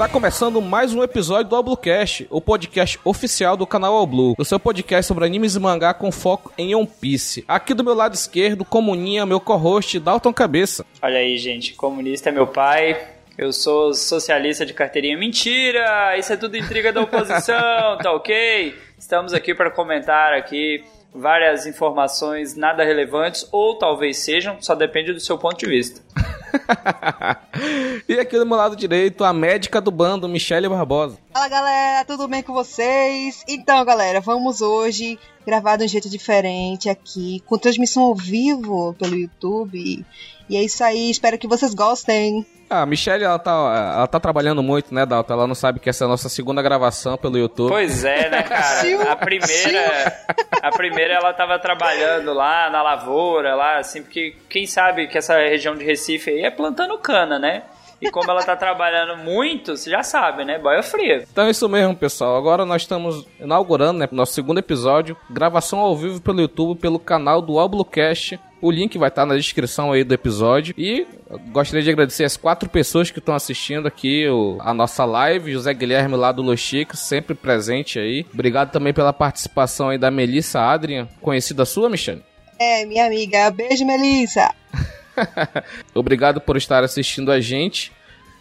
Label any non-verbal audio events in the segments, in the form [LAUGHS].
Está começando mais um episódio do Oblocast, o podcast oficial do canal Oblu, o seu podcast sobre animes e mangá com foco em One Piece. Aqui do meu lado esquerdo, comuninha meu co-host Dalton Cabeça. Olha aí, gente, comunista é meu pai, eu sou socialista de carteirinha. Mentira! Isso é tudo intriga da oposição, [LAUGHS] tá ok? Estamos aqui para comentar aqui várias informações nada relevantes, ou talvez sejam, só depende do seu ponto de vista. [LAUGHS] e aqui do meu lado direito, a médica do bando, Michele Barbosa. Fala galera, tudo bem com vocês? Então, galera, vamos hoje gravar de um jeito diferente aqui, com transmissão ao vivo pelo YouTube. E é isso aí, espero que vocês gostem. Ah, a Michelle, ela tá, ela tá trabalhando muito, né, Dalton? Ela não sabe que essa é a nossa segunda gravação pelo YouTube. Pois é, né, [LAUGHS] cara? a primeira, a primeira ela tava trabalhando lá na lavoura, lá, assim, porque quem sabe que essa região de Recife aí é plantando cana, né? E como ela tá trabalhando muito, você já sabe, né? Boia fria. Então é isso mesmo, pessoal. Agora nós estamos inaugurando, né, nosso segundo episódio, gravação ao vivo pelo YouTube, pelo canal do Oblocast. O link vai estar na descrição aí do episódio. E gostaria de agradecer as quatro pessoas que estão assistindo aqui o, a nossa live. José Guilherme lá do Los Chicos, sempre presente aí. Obrigado também pela participação aí da Melissa Adrian, conhecida sua, Michelle? É, minha amiga. Beijo, Melissa. [LAUGHS] Obrigado por estar assistindo a gente.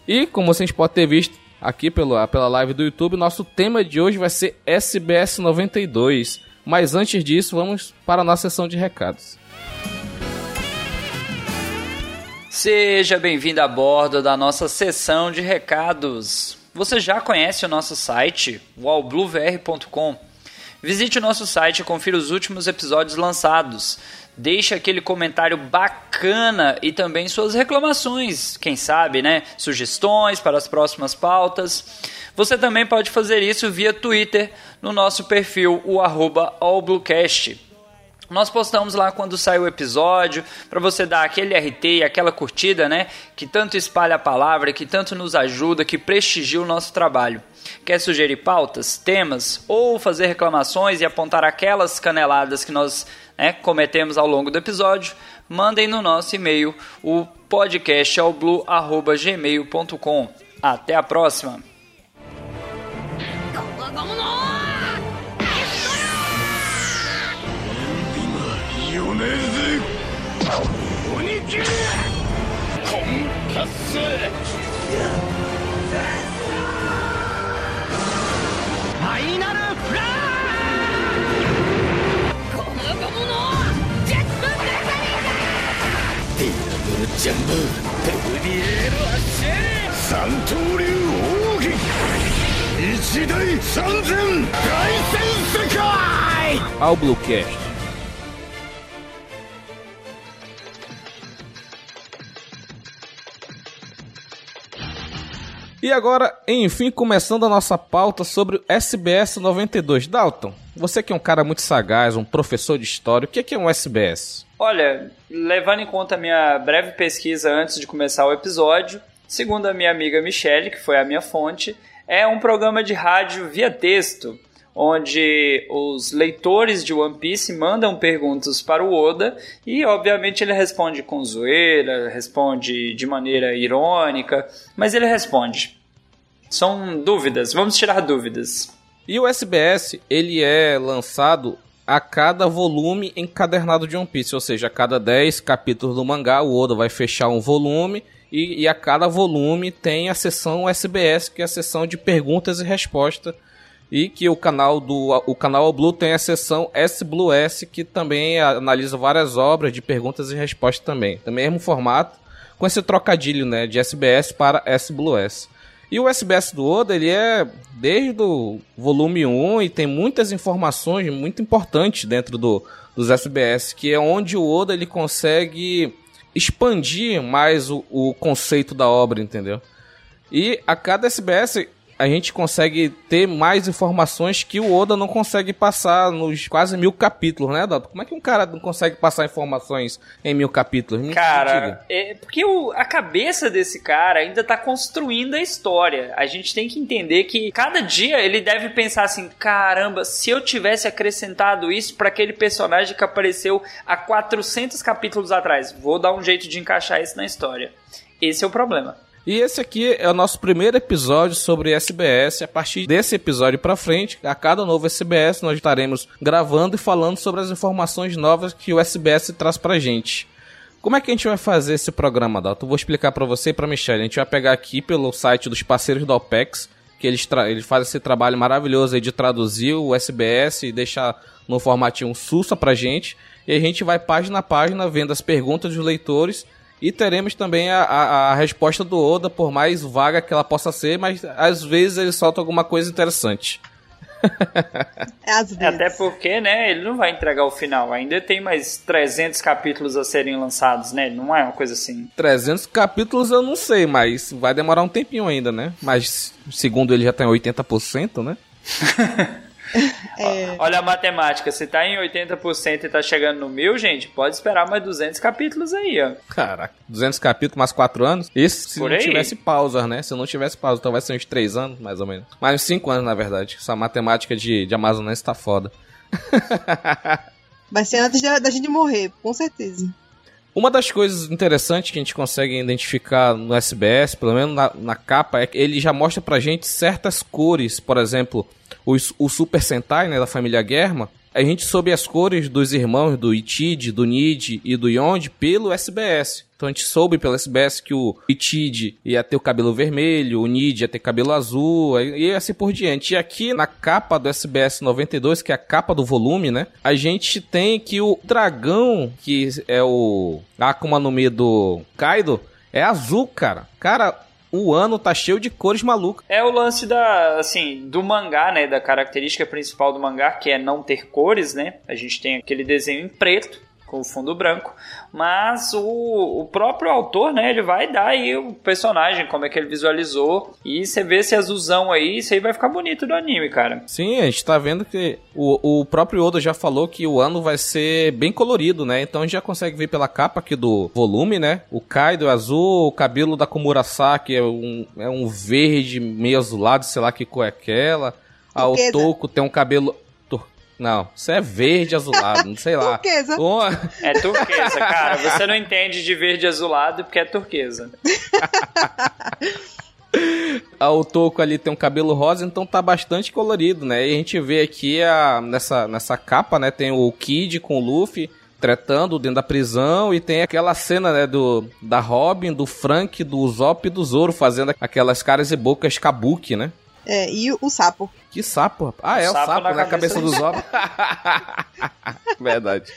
E como vocês podem ter visto aqui pela, pela live do YouTube, nosso tema de hoje vai ser SBS 92. Mas antes disso, vamos para a nossa sessão de recados. Seja bem-vindo a bordo da nossa sessão de recados. Você já conhece o nosso site, wallbluevr.com? Visite o nosso site e confira os últimos episódios lançados. Deixe aquele comentário bacana e também suas reclamações, quem sabe, né? Sugestões para as próximas pautas. Você também pode fazer isso via Twitter no nosso perfil, o arroba allbluecast. Nós postamos lá quando sai o episódio, para você dar aquele RT aquela curtida, né? Que tanto espalha a palavra, que tanto nos ajuda, que prestigia o nosso trabalho. Quer sugerir pautas, temas ou fazer reclamações e apontar aquelas caneladas que nós né, cometemos ao longo do episódio? Mandem no nosso e-mail, o podcastalblue.gmail.com. Até a próxima! ねえぜ鬼切れコンカスファイナルフラーこのゴムのジェットブレザリーディアブルジャンボテグリエールアッシェ三刀流奥義一大三千大戦世界 Ao Bluecast E agora, enfim, começando a nossa pauta sobre o SBS 92. Dalton, você que é um cara muito sagaz, um professor de história, o que é um SBS? Olha, levando em conta a minha breve pesquisa antes de começar o episódio, segundo a minha amiga Michelle, que foi a minha fonte, é um programa de rádio via texto, onde os leitores de One Piece mandam perguntas para o Oda e, obviamente, ele responde com zoeira, responde de maneira irônica, mas ele responde. São dúvidas, vamos tirar dúvidas. E o SBS, ele é lançado a cada volume encadernado de One Piece, ou seja, a cada 10 capítulos do mangá, o Oda vai fechar um volume e, e a cada volume tem a seção SBS, que é a seção de perguntas e respostas e que o canal do o canal Blue tem a seção S que também analisa várias obras de perguntas e respostas também. É mesmo formato, com esse trocadilho, né, de SBS para S E o SBS do Oda, ele é desde o volume 1 e tem muitas informações muito importantes dentro do, dos SBS, que é onde o Oda ele consegue expandir mais o, o conceito da obra, entendeu? E a cada SBS a gente consegue ter mais informações que o Oda não consegue passar nos quase mil capítulos, né, Dato? Como é que um cara não consegue passar informações em mil capítulos? Me cara, é porque o, a cabeça desse cara ainda tá construindo a história. A gente tem que entender que cada dia ele deve pensar assim: caramba, se eu tivesse acrescentado isso para aquele personagem que apareceu há 400 capítulos atrás, vou dar um jeito de encaixar isso na história. Esse é o problema. E esse aqui é o nosso primeiro episódio sobre SBS. A partir desse episódio para frente, a cada novo SBS nós estaremos gravando e falando sobre as informações novas que o SBS traz pra gente. Como é que a gente vai fazer esse programa, Dalton? Vou explicar para você e para Michelle. A gente vai pegar aqui pelo site dos parceiros da OPEX, que eles, eles fazem esse trabalho maravilhoso de traduzir o SBS e deixar no formatinho sussa pra gente. E a gente vai página a página vendo as perguntas dos leitores e teremos também a, a, a, resposta do Oda, por mais vaga que ela possa ser, mas às vezes ele solta alguma coisa interessante. [LAUGHS] É, às vezes. Até porque, né, ele não vai entregar o final. Ainda tem mais 300 capítulos a serem lançados, né? Não é uma coisa assim. 300 capítulos eu não sei, mas vai demorar um tempinho ainda, né? Mas segundo ele já tem 80%, né? [LAUGHS] [LAUGHS] É... Olha a matemática, se tá em 80% e tá chegando no mil, gente, pode esperar mais 200 capítulos aí, ó. Caraca, 200 capítulos, mais 4 anos? Isso se Por não aí. tivesse pausa, né? Se não tivesse pausa, então vai ser uns 3 anos, mais ou menos. Mais uns 5 anos, na verdade. Essa matemática de, de Amazonense tá foda. [LAUGHS] vai ser antes da, da gente morrer, com certeza. Uma das coisas interessantes que a gente consegue identificar no SBS, pelo menos na, na, capa, é que ele já mostra pra gente certas cores. Por exemplo, o, o Super Sentai, né, da família Germa, a gente soube as cores dos irmãos do Itid, do Nid e do Yond pelo SBS. Então a gente soube pelo SBS que o Itid ia ter o cabelo vermelho, o Nid ia ter cabelo azul e assim por diante. E aqui na capa do SBS 92, que é a capa do volume, né? A gente tem que o dragão, que é o Akuma no Mi do Kaido, é azul, cara. Cara, o ano tá cheio de cores malucas. É o lance da, assim, do mangá, né, da característica principal do mangá, que é não ter cores, né? A gente tem aquele desenho em preto com o fundo branco, mas o, o próprio autor, né, ele vai dar aí o personagem, como é que ele visualizou, e você vê esse azulzão aí, isso aí vai ficar bonito no anime, cara. Sim, a gente tá vendo que o, o próprio Oda já falou que o ano vai ser bem colorido, né, então a gente já consegue ver pela capa aqui do volume, né, o Kaido é azul, o cabelo da Komurasaki é um, é um verde meio azulado, sei lá que cor é aquela, a Otoko tem um cabelo não, isso é verde azulado, não sei lá. [LAUGHS] turquesa. É turquesa, cara. Você não entende de verde azulado porque é turquesa. [LAUGHS] o Toco ali tem um cabelo rosa, então tá bastante colorido, né? E a gente vê aqui a, nessa, nessa capa, né? Tem o Kid com o Luffy tretando dentro da prisão e tem aquela cena, né, do da Robin, do Frank, do Zop e do Zoro fazendo aquelas caras e bocas kabuki, né? É, e o sapo. Que sapo? Ah, é o, o sapo, sapo, na, na cabeça, cabeça do Zop. [LAUGHS] Verdade.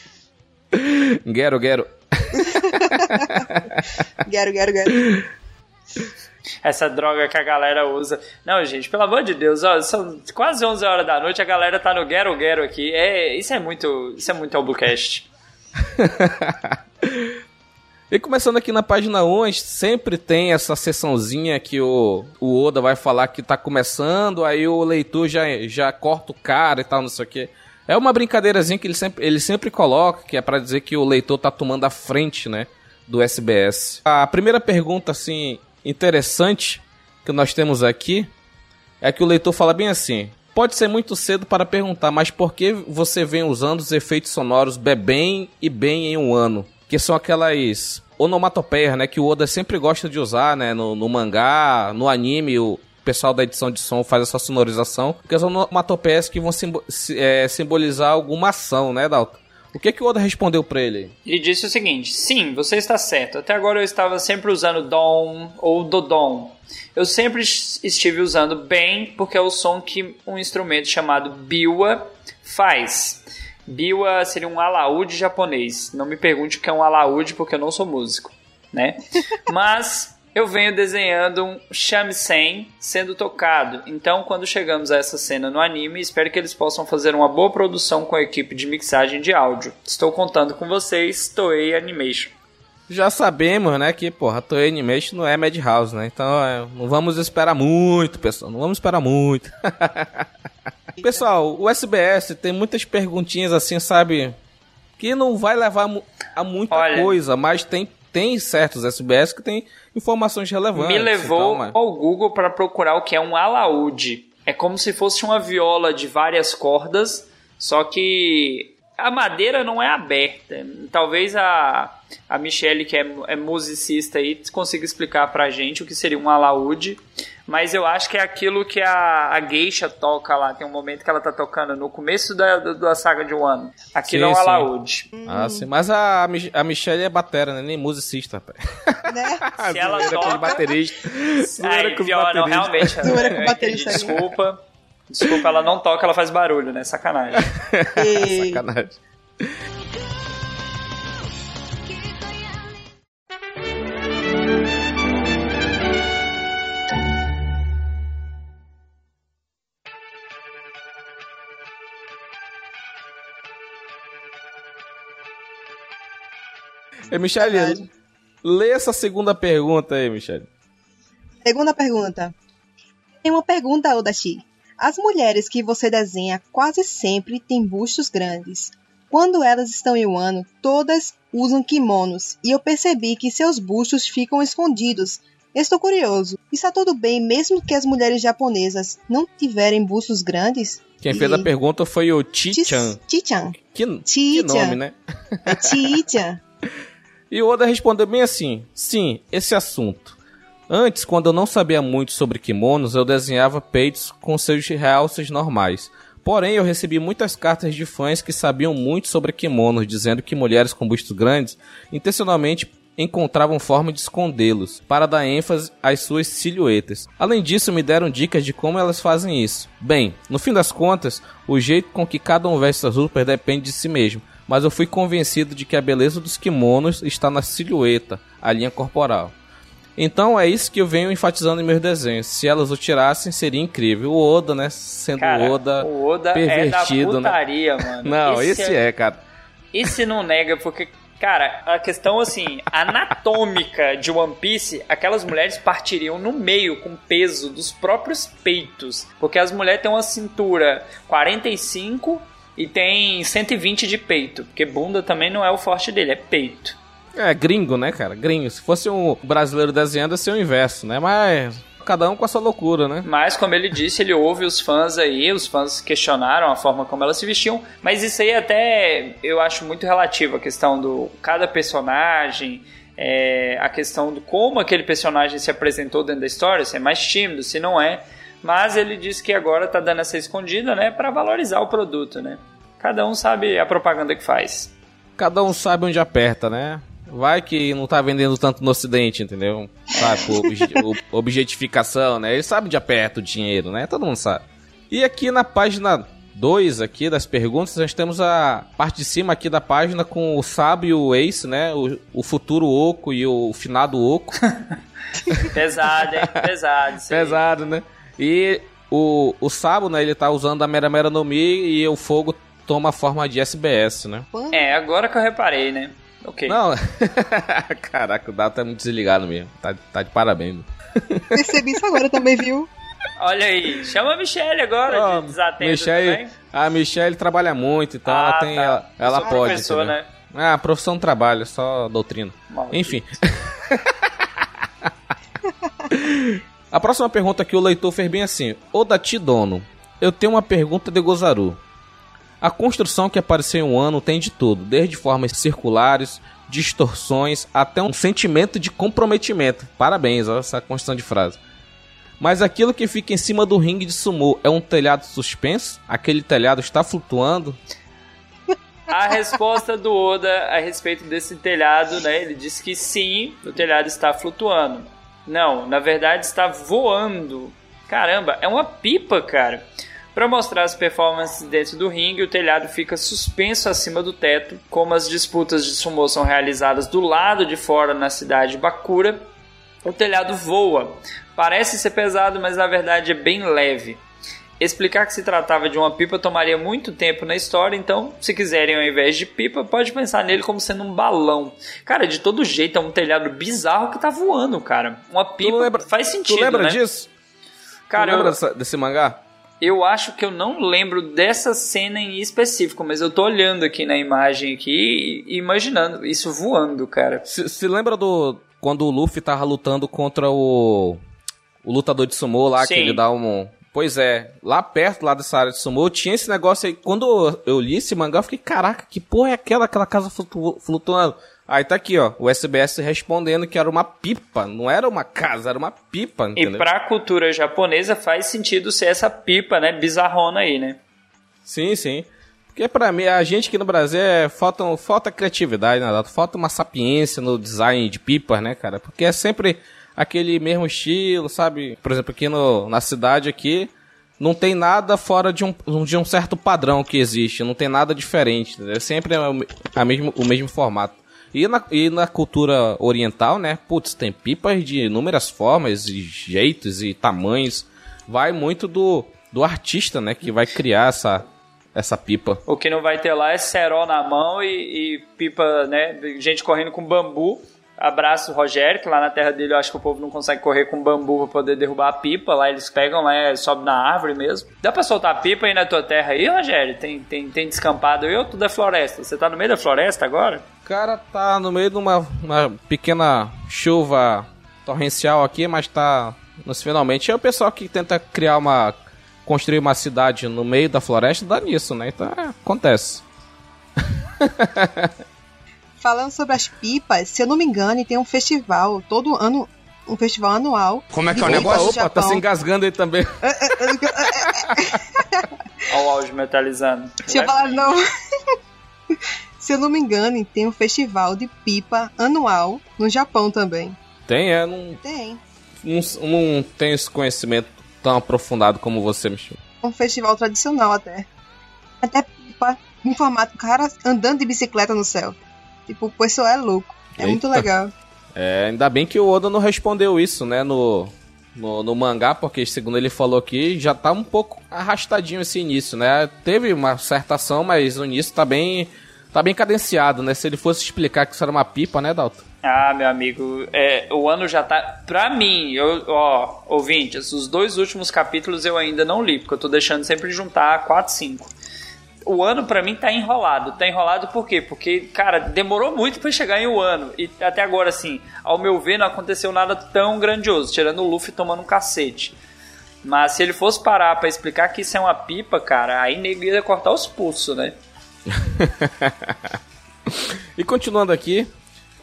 Guero, guero. [LAUGHS] guero, guero, guero. Essa droga que a galera usa. Não, gente, pelo amor de Deus, ó, são quase 11 horas da noite, a galera tá no guero, guero aqui. É, isso é muito, isso é muito Albucast. [LAUGHS] E começando aqui na página 1, sempre tem essa sessãozinha que o, o Oda vai falar que tá começando, aí o leitor já, já corta o cara e tal, não sei o que. É uma brincadeirazinha que ele sempre, ele sempre coloca, que é para dizer que o leitor tá tomando a frente, né, do SBS. A primeira pergunta, assim, interessante que nós temos aqui é que o leitor fala bem assim: Pode ser muito cedo para perguntar, mas por que você vem usando os efeitos sonoros bem e bem em um ano? Que são aquelas onomatopeias, né, que o Oda sempre gosta de usar, né, no, no mangá, no anime, o pessoal da edição de som faz essa sonorização, que são onomatopeias que vão simbo é, simbolizar alguma ação, né, Dalton? O que que o Oda respondeu para ele? Ele disse o seguinte: Sim, você está certo. Até agora eu estava sempre usando dom ou dodom. Eu sempre estive usando bem porque é o som que um instrumento chamado biwa faz. Biwa seria um alaúde japonês. Não me pergunte o que é um alaúde porque eu não sou músico, né? [LAUGHS] Mas eu venho desenhando um shamisen sendo tocado. Então, quando chegamos a essa cena no anime, espero que eles possam fazer uma boa produção com a equipe de mixagem de áudio. Estou contando com vocês, Toei Animation. Já sabemos, né, que, porra, Toei Animation não é Madhouse, né? Então, é, não vamos esperar muito, pessoal. Não vamos esperar muito. [LAUGHS] [LAUGHS] Pessoal, o SBS tem muitas perguntinhas assim, sabe? Que não vai levar a muita Olha, coisa, mas tem, tem certos SBS que tem informações relevantes. Me levou então, mas... ao Google para procurar o que é um alaúde. É como se fosse uma viola de várias cordas, só que a madeira não é aberta. Talvez a, a Michelle, que é, é musicista aí, consiga explicar pra gente o que seria um alaúde. Mas eu acho que é aquilo que a, a Geisha toca lá. Tem um momento que ela tá tocando no começo da, da saga de Wano. Aqui não é alaúde. Ah, sim. Mas a, a Michelle é batera, né? Nem musicista, rapaz. [LAUGHS] Né? Se ela toca... baterista. Aí, pior, não, realmente. Zoeira com baterista. Desculpa. Desculpa, ela não toca, ela faz barulho, né? Sacanagem. [LAUGHS] E... [LAUGHS] Sacanagem. Ei, Michelle, Verdade. lê essa segunda pergunta aí, Michelle. Segunda pergunta. Tem uma pergunta, Odachi. As mulheres que você desenha quase sempre têm bustos grandes. Quando elas estão em Wano, todas usam kimonos, e eu percebi que seus bustos ficam escondidos. Estou curioso. Está tudo bem mesmo que as mulheres japonesas não tiverem bustos grandes? Quem fez a E- pergunta foi o Chi-chan. Chi-chan. Que, que nome, né? É Chi-chan. [LAUGHS] E Oda respondeu bem assim: sim, esse assunto. Antes, quando eu não sabia muito sobre kimonos, eu desenhava peitos com seus realces normais. Porém, eu recebi muitas cartas de fãs que sabiam muito sobre kimonos, dizendo que mulheres com bustos grandes intencionalmente encontravam forma de escondê-los, para dar ênfase às suas silhuetas. Além disso, me deram dicas de como elas fazem isso. Bem, no fim das contas, o jeito com que cada um veste suas roupas depende de si mesmo, mas eu fui convencido de que a beleza dos kimonos está na silhueta, a linha corporal. Então é isso que eu venho enfatizando em meus desenhos. Se elas o tirassem, seria incrível. O Oda, né? Sendo Cara, o Oda. o Oda pervertido, é né? da putaria, [LAUGHS] mano. Não, esse, é... cara. Esse não nega, porque, cara, a questão, assim, anatômica de One Piece, aquelas mulheres partiriam no meio com peso dos próprios peitos. Porque as mulheres têm uma cintura 45 e tem 120 de peito. Porque bunda também não é o forte dele, é peito. É gringo, né, cara? Gringo. Se fosse um brasileiro desenhando, ia ser o inverso, né? Mas cada um com a sua loucura, né? Mas, como ele disse, ele ouve os fãs aí, os fãs questionaram a forma como elas se vestiam, mas isso aí até eu acho muito relativo, a questão do cada personagem, é, a questão do como aquele personagem se apresentou dentro da história, se é mais tímido, se não é. Mas ele disse que agora tá dando essa escondida, né, para valorizar o produto, né? Cada um sabe a propaganda que faz. Cada um sabe onde aperta, né? Vai que não tá vendendo tanto no ocidente, entendeu? Sabe, por obje- [LAUGHS] objetificação, né? Ele sabe onde aperta o dinheiro, né? Todo mundo sabe. E aqui na página 2 aqui das perguntas, nós temos a parte de cima aqui da página com o Sábio e o Ace, né? O, o futuro Oco e o finado Oco. [LAUGHS] Pesado, hein? Pesado. [LAUGHS] Pesado, né? E o, o Sabo, né? Ele tá usando a Mera Mera no Mi e o fogo toma a forma de SBS, né? É, agora que eu reparei, né? Ok. Não, [LAUGHS] caraca, o Dado tá muito desligado mesmo. Tá, tá de parabéns. Percebi isso agora também, viu? Olha aí, chama a Michelle agora, Ó, de desatento Michelle, também. a Michelle trabalha muito, então Ah, ela tem. tá. Ela, ela Sou pode. professor, né? Ah, profissão não trabalho, só doutrina. Maldito. Enfim. [LAUGHS] A próxima pergunta que o leitor fez bem assim: Odati Dono, eu tenho uma pergunta de Gozaru. A construção que apareceu em um ano tem de tudo, desde formas circulares, distorções, até um sentimento de comprometimento. Parabéns, olha essa construção de frase. Mas aquilo que fica em cima do ringue de sumô é um telhado suspenso? Aquele telhado está flutuando? A resposta do Oda a respeito desse telhado, né? Ele disse que sim, o telhado está flutuando. Não, na verdade está voando. Caramba, é uma pipa, cara. Para mostrar as performances dentro do ringue, o telhado fica suspenso acima do teto, como as disputas de sumô são realizadas do lado de fora na cidade de Bakura. O telhado voa. Parece ser pesado, mas na verdade é bem leve. Explicar que se tratava de uma pipa tomaria muito tempo na história, então, se quiserem ao invés de pipa, pode pensar nele como sendo um balão. Cara, de todo jeito é um telhado bizarro que tá voando, cara. Uma pipa lembra- faz sentido, tu lembra né? disso? Cara, tu lembra eu, dessa- desse mangá? eu acho que eu não lembro dessa cena em específico, mas eu tô olhando aqui na imagem aqui e imaginando isso voando, cara. Se, se lembra do. Quando o Luffy tava lutando contra o. O lutador de sumô lá, Sim. que ele dá um. Pois é, lá perto, lá dessa área de sumô, tinha esse negócio aí. Quando eu li esse mangá, eu fiquei, caraca, que porra é aquela, aquela casa flutu flutuando? Aí tá aqui, ó, o SBS respondendo que era uma pipa, não era uma casa, era uma pipa, entendeu? E pra cultura japonesa faz sentido ser essa pipa, né, bizarrona aí, né? Sim, sim. Porque pra mim, a gente aqui no Brasil é, falta, falta criatividade, né? Falta uma sapiência no design de pipas, né, cara? Porque é sempre aquele mesmo estilo, sabe? Por exemplo, aqui no, na cidade aqui, não tem nada fora de um, de um certo padrão que existe, não tem nada diferente? É sempre a mesmo, o mesmo formato. E na, e na cultura oriental, né? Putz, tem pipas de inúmeras formas e jeitos e tamanhos. Vai muito do, do artista, né? Que vai criar essa, essa pipa. O que não vai ter lá é cerol na mão e, e pipa, né? Gente correndo com bambu. Abraço Rogério, que lá na terra dele eu acho que o povo não consegue correr com bambu pra poder derrubar a pipa. Lá eles pegam, lá é, sobe na árvore mesmo. Dá pra soltar pipa aí na tua terra aí, Rogério? Tem, tem, tem descampado aí ou tudo é floresta? Você tá no meio da floresta agora? Cara, tá no meio de uma, uma pequena chuva torrencial aqui, mas tá nos finalmente. É o pessoal que tenta criar uma. construir uma cidade no meio da floresta, dá nisso, né? Então é, acontece. [LAUGHS] falando sobre as pipas, se eu não me engano, tem um festival todo ano, um festival anual. Como é que é o negócio? Opa, tá se engasgando aí também. [LAUGHS] Olha o áudio metalizando. Deixa eu falar novo. [LAUGHS] se eu não me engano, tem um festival de pipa anual no Japão também. Tem, é? Não... Tem. Não, não tenho esse conhecimento tão aprofundado como você, Michel. Um festival tradicional até. Até pipa em formato cara andando de bicicleta no céu. Tipo, o pessoal é louco. É Eita. muito legal. É, ainda bem que o Oda não respondeu isso, né, no, no, no, mangá, porque segundo ele falou aqui, já tá um pouco arrastadinho esse início, né? Teve uma certa ação, mas o início tá bem, tá bem cadenciado, né? Se ele fosse explicar que isso era uma pipa, né, Dalton? Ah, meu amigo, é, o ano já tá. Pra mim, eu, ó, ouvintes, os dois últimos capítulos eu ainda não li, porque eu tô deixando sempre juntar 4, 5 o ano para mim tá enrolado. Tá enrolado por quê? Porque, cara, demorou muito para chegar em um ano. E até agora, assim, ao meu ver, não aconteceu nada tão grandioso, tirando o Luffy tomando um cacete. Mas se ele fosse parar para explicar que isso é uma pipa, cara, aí nego ia cortar os pulsos, né? [LAUGHS] e continuando aqui,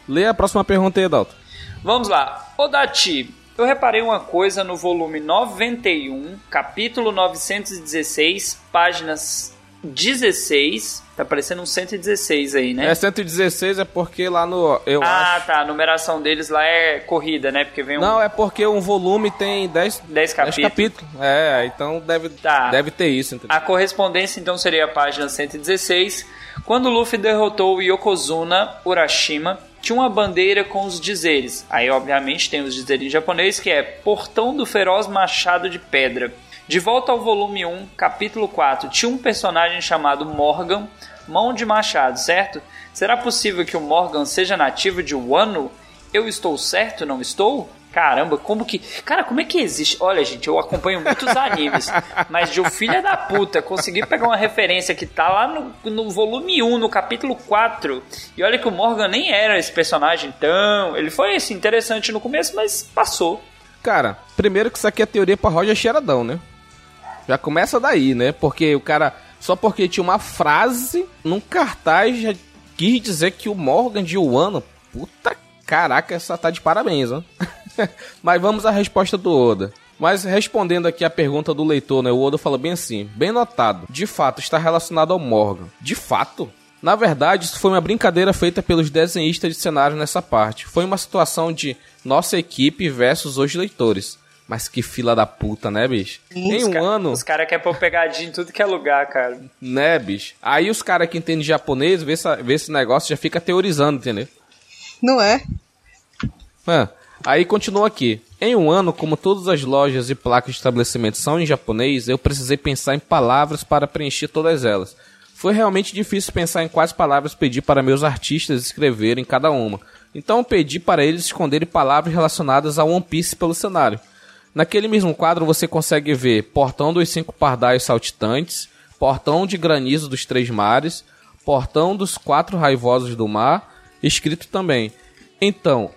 lê a próxima pergunta aí, Dalton. Vamos lá. Ô Dati, eu reparei uma coisa no volume 91, capítulo 916, páginas 16. Tá parecendo um 116 aí, né? É, 116 é porque lá no. Eu ah, acho... tá. A numeração deles lá é corrida, né? Porque vem um... Não, é porque um volume tem 10, 10 capítulos. 10 capítulos. É, então deve, tá. deve ter isso. Entendeu? A correspondência então seria a página 116. Quando Luffy derrotou Yokozuna Urashima, tinha uma bandeira com os dizeres. Aí, obviamente, tem os dizeres em japonês que é Portão do Feroz Machado de Pedra. De volta ao volume 1, capítulo 4, tinha um personagem chamado Morgan, mão de machado, certo? Será possível que o Morgan seja nativo de Wano? Eu estou certo, não estou? Caramba, como que. Cara, como é que existe? Olha, gente, eu acompanho muitos [LAUGHS] animes, mas de um filho da puta conseguir pegar uma referência que tá lá no, no volume 1, no capítulo 4, e olha que o Morgan nem era esse personagem tão. Ele foi assim, interessante no começo, mas passou. Cara, primeiro que isso aqui é teoria pra Roger Xeradão, né? Já começa daí, né? Porque o cara, só porque tinha uma frase num cartaz, já quis dizer que o Morgan de Wano, puta caraca, essa tá de parabéns, ó. [LAUGHS] Mas vamos à resposta do Oda. Mas respondendo aqui a pergunta do leitor, né? O Oda fala bem assim: bem notado, de fato está relacionado ao Morgan. De fato? Na verdade, isso foi uma brincadeira feita pelos desenhistas de cenário nessa parte. Foi uma situação de nossa equipe versus os leitores. Mas que fila da puta, né, bicho? em um ano. Os caras querem pôr pegadinha em tudo que é lugar, cara. Né, bicho? Aí os caras que entendem japonês, vê, essa, vê esse negócio já fica teorizando, entendeu? Não é? Ah, aí continua aqui. Em um ano, como todas as lojas e placas de estabelecimento são em japonês, eu precisei pensar em palavras para preencher todas elas. Foi realmente difícil pensar em quais palavras pedir para meus artistas escreverem cada uma. Então pedi para eles esconderem palavras relacionadas a One Piece pelo cenário. Naquele mesmo quadro você consegue ver Portão dos Cinco Pardais Saltitantes, Portão de Granizo dos Três Mares, Portão dos Quatro Raivosos do Mar, escrito também. Então,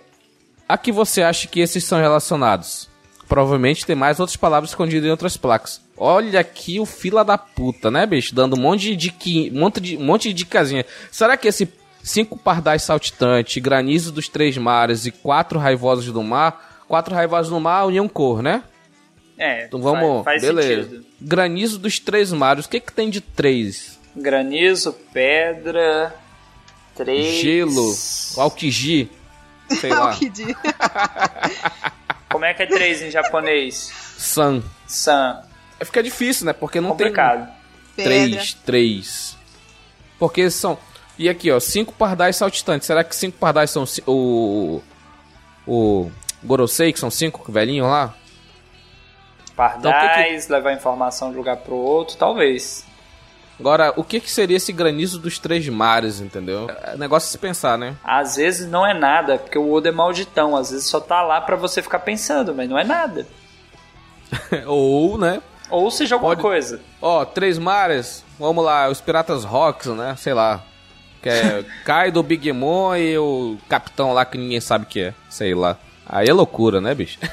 a que você acha que esses são relacionados? provavelmente tem mais outras palavras escondidas em outras placas. Olha aqui o fila da puta, né, bicho? Dando um monte de, um monte de, um monte de dicasinha. Será que esse cinco pardais saltitantes, granizo dos três mares e quatro raivosos do mar... Quatro raivosos do mar, união cor, né? É, Então vamos, faz, faz beleza. sentido. Granizo dos três mares, o que que tem de três? Granizo, pedra, três... Gelo, alquigi, sei lá, diz. [LAUGHS] Como é que é três em japonês? san. San. Fica difícil, né? Porque não Complicado. tem Pedra. três, três. Porque são... E aqui, ó, cinco pardais saltitantes. Será que cinco pardais são o... O... Gorosei, que são cinco velhinhos lá? Pardais, levar informação de um lugar pro outro, talvez. Agora, o que que seria esse granizo dos três mares, entendeu? É negócio de se pensar, né? Às vezes não é nada, porque o Oda é malditão. Às vezes só tá lá pra você ficar pensando, mas não é nada. [LAUGHS] Ou, né? Ou seja alguma Pode- coisa. Ó, Três Mares, vamos lá, os Piratas Rocks, né? Sei lá. Que é [LAUGHS] Kaido, Big Mom e o capitão lá que ninguém sabe o que é. Sei lá. Aí é loucura, né, bicho? [LAUGHS]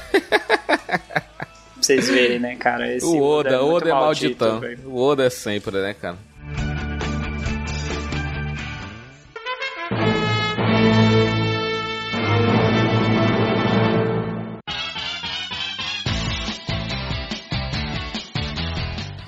Pra vocês verem, né, cara? Esse o Oda, o muito Oda é maldito, malditão. O Oda é sempre, né, cara?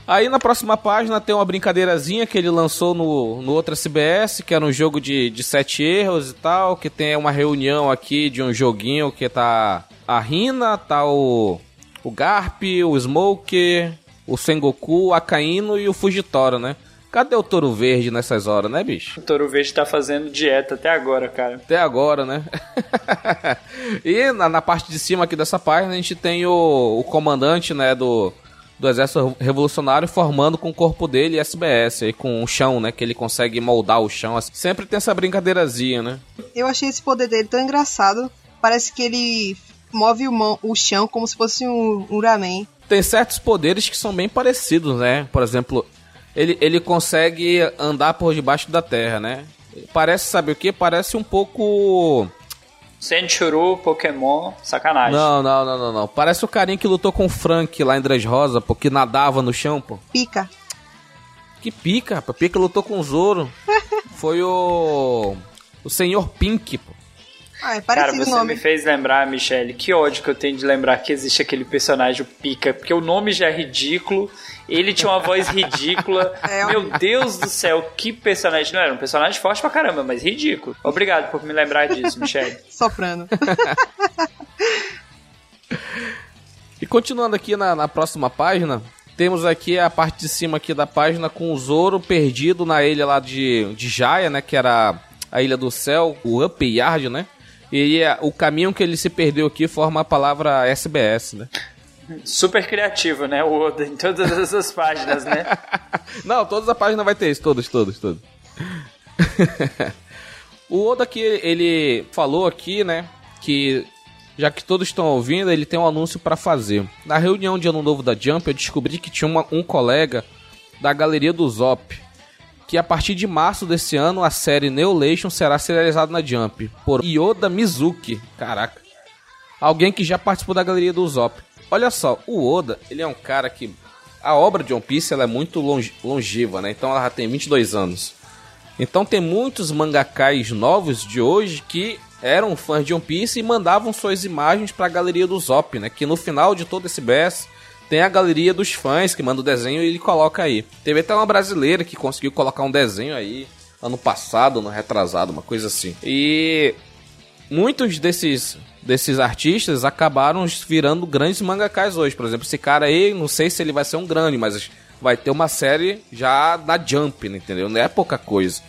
Aí na próxima página tem uma brincadeirazinha que ele lançou no, no outro SBS, que era um jogo de, de sete erros e tal, que tem uma reunião aqui de um joguinho que tá a Rina, tá o, o Garp, o Smoker, o Sengoku, o Akainu e o Fujitora, né? Cadê o Touro Verde nessas horas, né, bicho? O Toro Verde tá fazendo dieta até agora, cara. Até agora, né? [LAUGHS] e na, na parte de cima aqui dessa página a gente tem o, o comandante, né, do, do Exército Revolucionário formando com o corpo dele SBS, aí com o chão, né, que ele consegue moldar o chão. assim. Sempre tem essa brincadeirazinha, né? Eu achei esse poder dele tão engraçado. Parece que ele move o, mão- o chão como se fosse um, um ramen. Tem certos poderes que são bem parecidos, né? Por exemplo, ele, ele consegue andar por debaixo da terra, né? Parece, sabe o que? Parece um pouco... Senchuru, Pokémon, sacanagem. Não, não, não, não, não. Parece o carinha que lutou com o Frank lá em Dressrosa, pô, que nadava no chão, pô. Pica. Que pica, rapaz. Pica lutou com o Zoro. [LAUGHS] Foi o. O senhor Pink, pô. Ah, é Cara, você o nome. me fez lembrar, Michele, que ódio que eu tenho de lembrar que existe aquele personagem, o Pica, porque o nome já é ridículo, ele tinha uma voz ridícula. [LAUGHS] É. Meu Deus do céu, que personagem. Não era um personagem forte pra caramba, mas ridículo. Obrigado por me lembrar disso, Michele. [LAUGHS] Soprando. [LAUGHS] E continuando aqui na, na próxima página, temos aqui a parte de cima aqui da página com o Zoro perdido na ilha lá de, de Jaya, né? Que era a Ilha do Céu, o Up Yard, né? E é, o caminho que ele se perdeu aqui forma a palavra SBS, né? Super criativo, né? O Oda em todas essas páginas, né? [LAUGHS] Não, todas as páginas vai ter isso, todos, todos, todos. [LAUGHS] o Oda aqui, ele falou aqui, né, que já que todos estão ouvindo, ele tem um anúncio pra fazer. Na reunião de Ano Novo da Jump, eu descobri que tinha uma- um colega da galeria do Zop, que a partir de março desse ano a série Neolation será serializada na Jump por Yoda Mizuki. Caraca. Alguém que já participou da galeria do Zop. Olha só, o Oda, ele é um cara que a obra de One Piece ela é muito longe- longeva, né? Então ela já tem 22 anos. Então tem muitos mangakais novos de hoje que eram fãs de One Piece e mandavam suas imagens para a galeria do Zop, né? Que no final de todo esse BS tem a galeria dos fãs que manda o desenho e ele coloca aí. Teve até uma brasileira que conseguiu colocar um desenho aí ano passado, ano retrasado, uma coisa assim. E muitos desses desses artistas acabaram virando grandes mangakais hoje. Por exemplo, esse cara aí, não sei se ele vai ser um grande, mas vai ter uma série já da Jump, né, entendeu? Não é pouca coisa.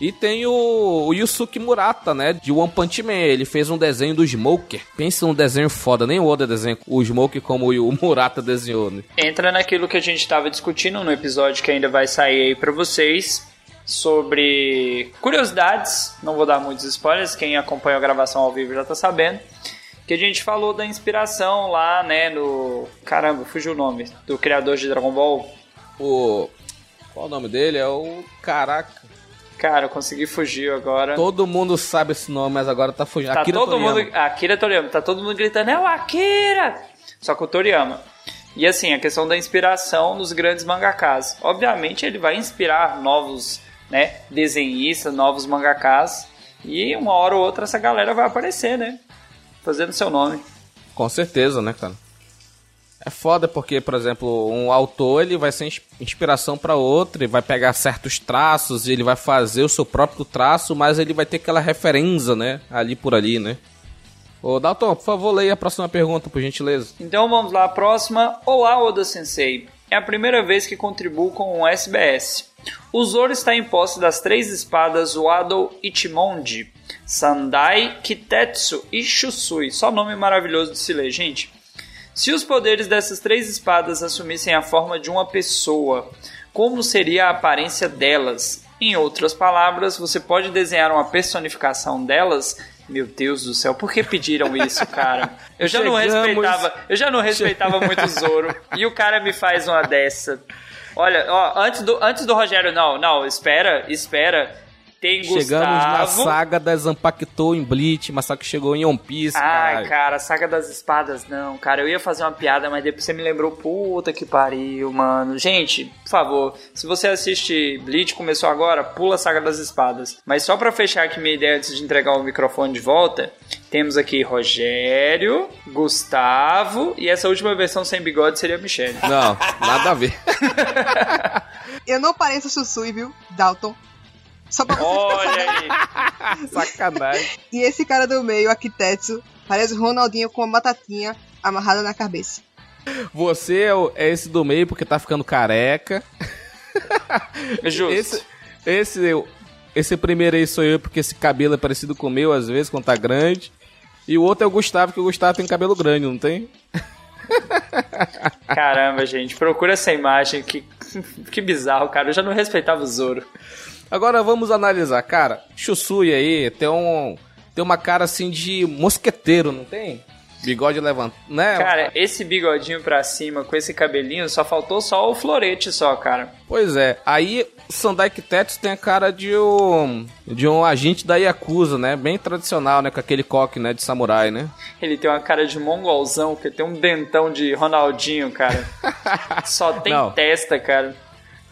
E tem o, o Yusuke Murata, né? De One Punch Man. Ele fez um desenho do Smoker. Pensa num desenho foda. Nem o Oda desenha o Smoker como o [LAUGHS] Murata desenhou, né? Entra naquilo que a gente estava discutindo no episódio que ainda vai sair aí pra vocês sobre curiosidades. Não vou dar muitos spoilers, quem acompanha a gravação ao vivo já tá sabendo. Que a gente falou da inspiração lá, né, no. Caramba, fugiu o nome. Do criador de Dragon Ball. O... Qual o nome dele? É o... Caraca. Cara, eu consegui fugir agora. Todo mundo sabe esse nome, mas agora tá fugindo. Tá Akira todo Toriyama. mundo. Akira Toriyama, tá todo mundo gritando, é o Akira! Só que o Toriyama. E assim, a questão da inspiração nos grandes mangakas. Obviamente ele vai inspirar novos né, desenhistas, novos mangakas. E uma hora ou outra essa galera vai aparecer, né? Fazendo seu nome. Com certeza, né, cara? É foda porque, por exemplo, um autor ele vai ser inspiração para outro, ele vai pegar certos traços e ele vai fazer o seu próprio traço, mas ele vai ter aquela referência, né, ali por ali, né? Ô Dalton, por favor, leia a próxima pergunta, por gentileza. Então vamos lá, a próxima. Olá, Oda Sensei. É a primeira vez que contribuo com o SBS. O Zoro está em posse das três espadas Wado Ichimonji, Sandai, Kitetsu e Shusui. Só nome maravilhoso de se ler, gente. Se os poderes dessas três espadas assumissem a forma de uma pessoa, como seria a aparência delas? Em outras palavras, você pode desenhar uma personificação delas meu Deus do céu, por que pediram isso, cara? Eu já Chegamos. não respeitava, eu já não respeitava muito o Zoro. E o cara me faz uma dessa. Olha, ó, antes do, antes do Rogério, não, não, espera, espera. Tem Chegamos Gustavo. na saga das Ampactou em Bleach, mas só que chegou em One Piece, Ai, cara. cara, saga das espadas não, cara. Eu ia fazer uma piada, mas depois você me lembrou, puta que pariu, mano. Gente, por favor, se você assiste Bleach, começou agora, pula a saga das espadas. Mas só para fechar aqui minha ideia antes de entregar o microfone de volta, temos aqui Rogério, Gustavo e essa última versão sem bigode seria Michelle. Não, nada a ver. [LAUGHS] Eu não pareço Susui, viu, Dalton? Só pra Olha aí. [LAUGHS] Sacanagem. E esse cara do meio, Akitetsu, parece o Ronaldinho com uma batatinha amarrada na cabeça. Você é, é esse do meio porque tá ficando careca. É justo. Esse, esse, esse primeiro aí sou eu porque esse cabelo é parecido com o meu às vezes quando tá grande. E o outro é o Gustavo, que o Gustavo tem cabelo grande, não tem? Caramba, gente, procura essa imagem. Que, que bizarro, cara. Eu já não respeitava o Zoro. Agora vamos analisar, cara. Chusui aí tem um tem uma cara assim de mosqueteiro, não tem? Bigode levantado, né? Cara, esse bigodinho pra cima com esse cabelinho só faltou só o florete só, cara. Pois é. Aí Sandai Kitetsu tem a cara de um de um agente da Yakuza, né? Bem tradicional, né, com aquele coque, né, de samurai, né? Ele tem uma cara de mongolzão, que tem um dentão de Ronaldinho, cara. [LAUGHS] só tem Não. testa, cara.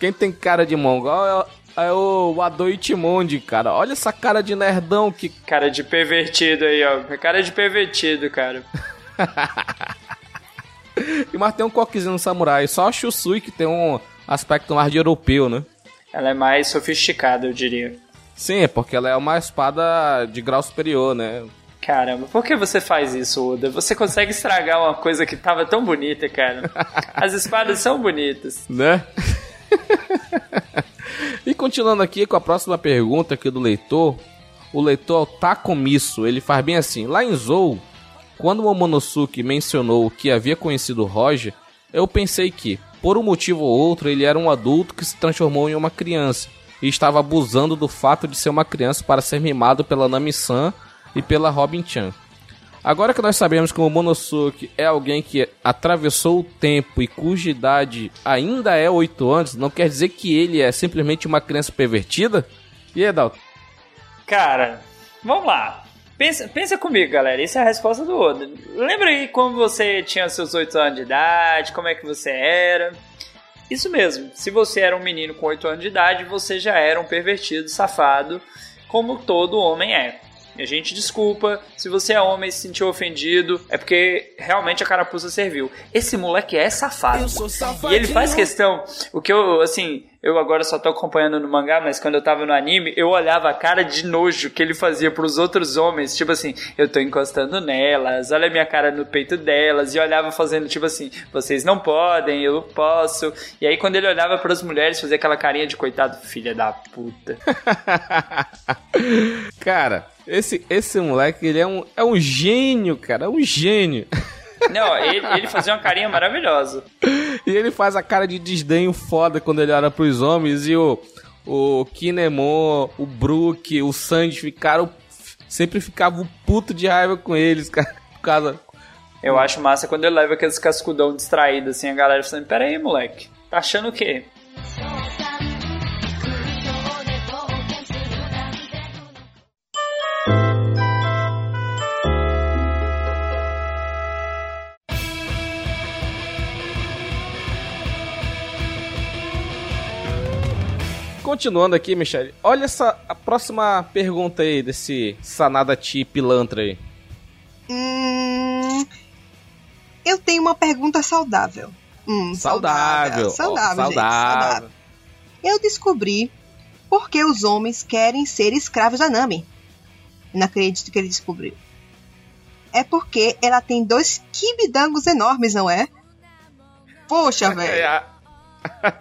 Quem tem cara de mongol é é o Adoi Timonde, cara. Olha essa cara de nerdão que. Cara de pervertido aí, ó. Cara de pervertido, cara. [LAUGHS] e mas tem um coquezinho no samurai. Só a Shusui que tem um aspecto mais de europeu, né? Ela é mais sofisticada, eu diria. Sim, é porque ela é uma espada de grau superior, né? Caramba, por que você faz isso, Oda? Você consegue estragar uma coisa que tava tão bonita, cara. [LAUGHS] As espadas são bonitas. Né? [LAUGHS] E continuando aqui com a próxima pergunta aqui do leitor, o leitor tá comisso, ele faz bem assim. Lá em Zou, quando o Momonosuke mencionou que havia conhecido Roger, eu pensei que, por um motivo ou outro, ele era um adulto que se transformou em uma criança e estava abusando do fato de ser uma criança para ser mimado pela Nami-san e pela Robin-chan. Agora que nós sabemos que o Monosuke é alguém que atravessou o tempo e cuja idade ainda é 8 anos, não quer dizer que ele é simplesmente uma criança pervertida? E aí, Dalton? Cara, vamos lá. Pensa, pensa comigo, galera. Essa é a resposta do Oda. Lembra aí como você tinha seus 8 anos de idade, como é que você era? Isso mesmo. Se você era um menino com 8 anos de idade, você já era um pervertido, safado, como todo homem é. A gente desculpa. Se você é homem e se sentiu ofendido, é porque realmente a carapuça serviu. Esse moleque é safado. E ele faz questão. O que eu, assim, eu agora só tô acompanhando no mangá, mas quando eu tava no anime, eu olhava a cara de nojo que ele fazia pros outros homens. Tipo assim, eu tô encostando nelas, olha a minha cara no peito delas. E olhava fazendo tipo assim, vocês não podem, eu posso. E aí quando ele olhava para as mulheres, fazia aquela carinha de coitado, filha da puta. [LAUGHS] cara, esse, esse moleque, ele é um, é um gênio, cara. É um gênio. Não, ele, ele fazia uma carinha maravilhosa. E ele faz a cara de desdenho foda quando ele olha pros homens e o, o Kinemon, o Brook, o Sanji ficaram. Sempre ficavam puto de raiva com eles, cara. Por causa. Eu acho massa quando ele leva aqueles cascudão distraído, assim, a galera falando, pera aí, moleque, tá achando o quê? Continuando aqui, Michele. Olha essa a próxima pergunta aí desse Sanada Ti pilantra aí. Hum, eu tenho uma pergunta saudável. Hum, saudável. Saudável, saudável, oh, saudável. Gente, saudável. Eu descobri por que os homens querem ser escravos da Nami. Não acredito que ele descobriu. É porque ela tem dois kibidangos enormes, não é? Poxa, velho.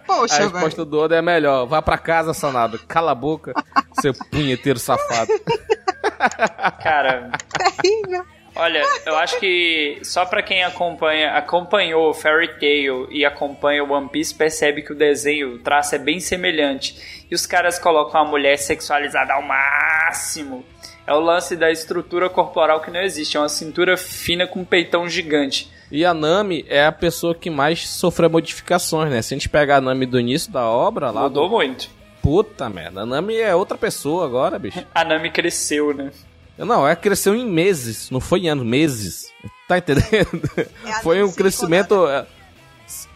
Poxa, A resposta véio. do Oda é melhor. Vá pra casa, Sanado. Cala a boca, seu punheteiro safado. Cara. Olha, eu acho que só para quem acompanha, acompanhou Fairy Tail e acompanha One Piece percebe que o desenho, o traço é bem semelhante. E os caras colocam a mulher sexualizada ao máximo. É o lance da estrutura corporal que não existe, é uma cintura fina com um peitão gigante. E a Nami é a pessoa que mais sofreu modificações, né? Se a gente pegar a Nami do início da obra lá. Mudou do... muito. Puta merda, a Nami é outra pessoa agora, bicho. A Nami cresceu, né? Não, ela cresceu em meses, não foi em anos, meses. Tá entendendo? É foi um crescimento. É,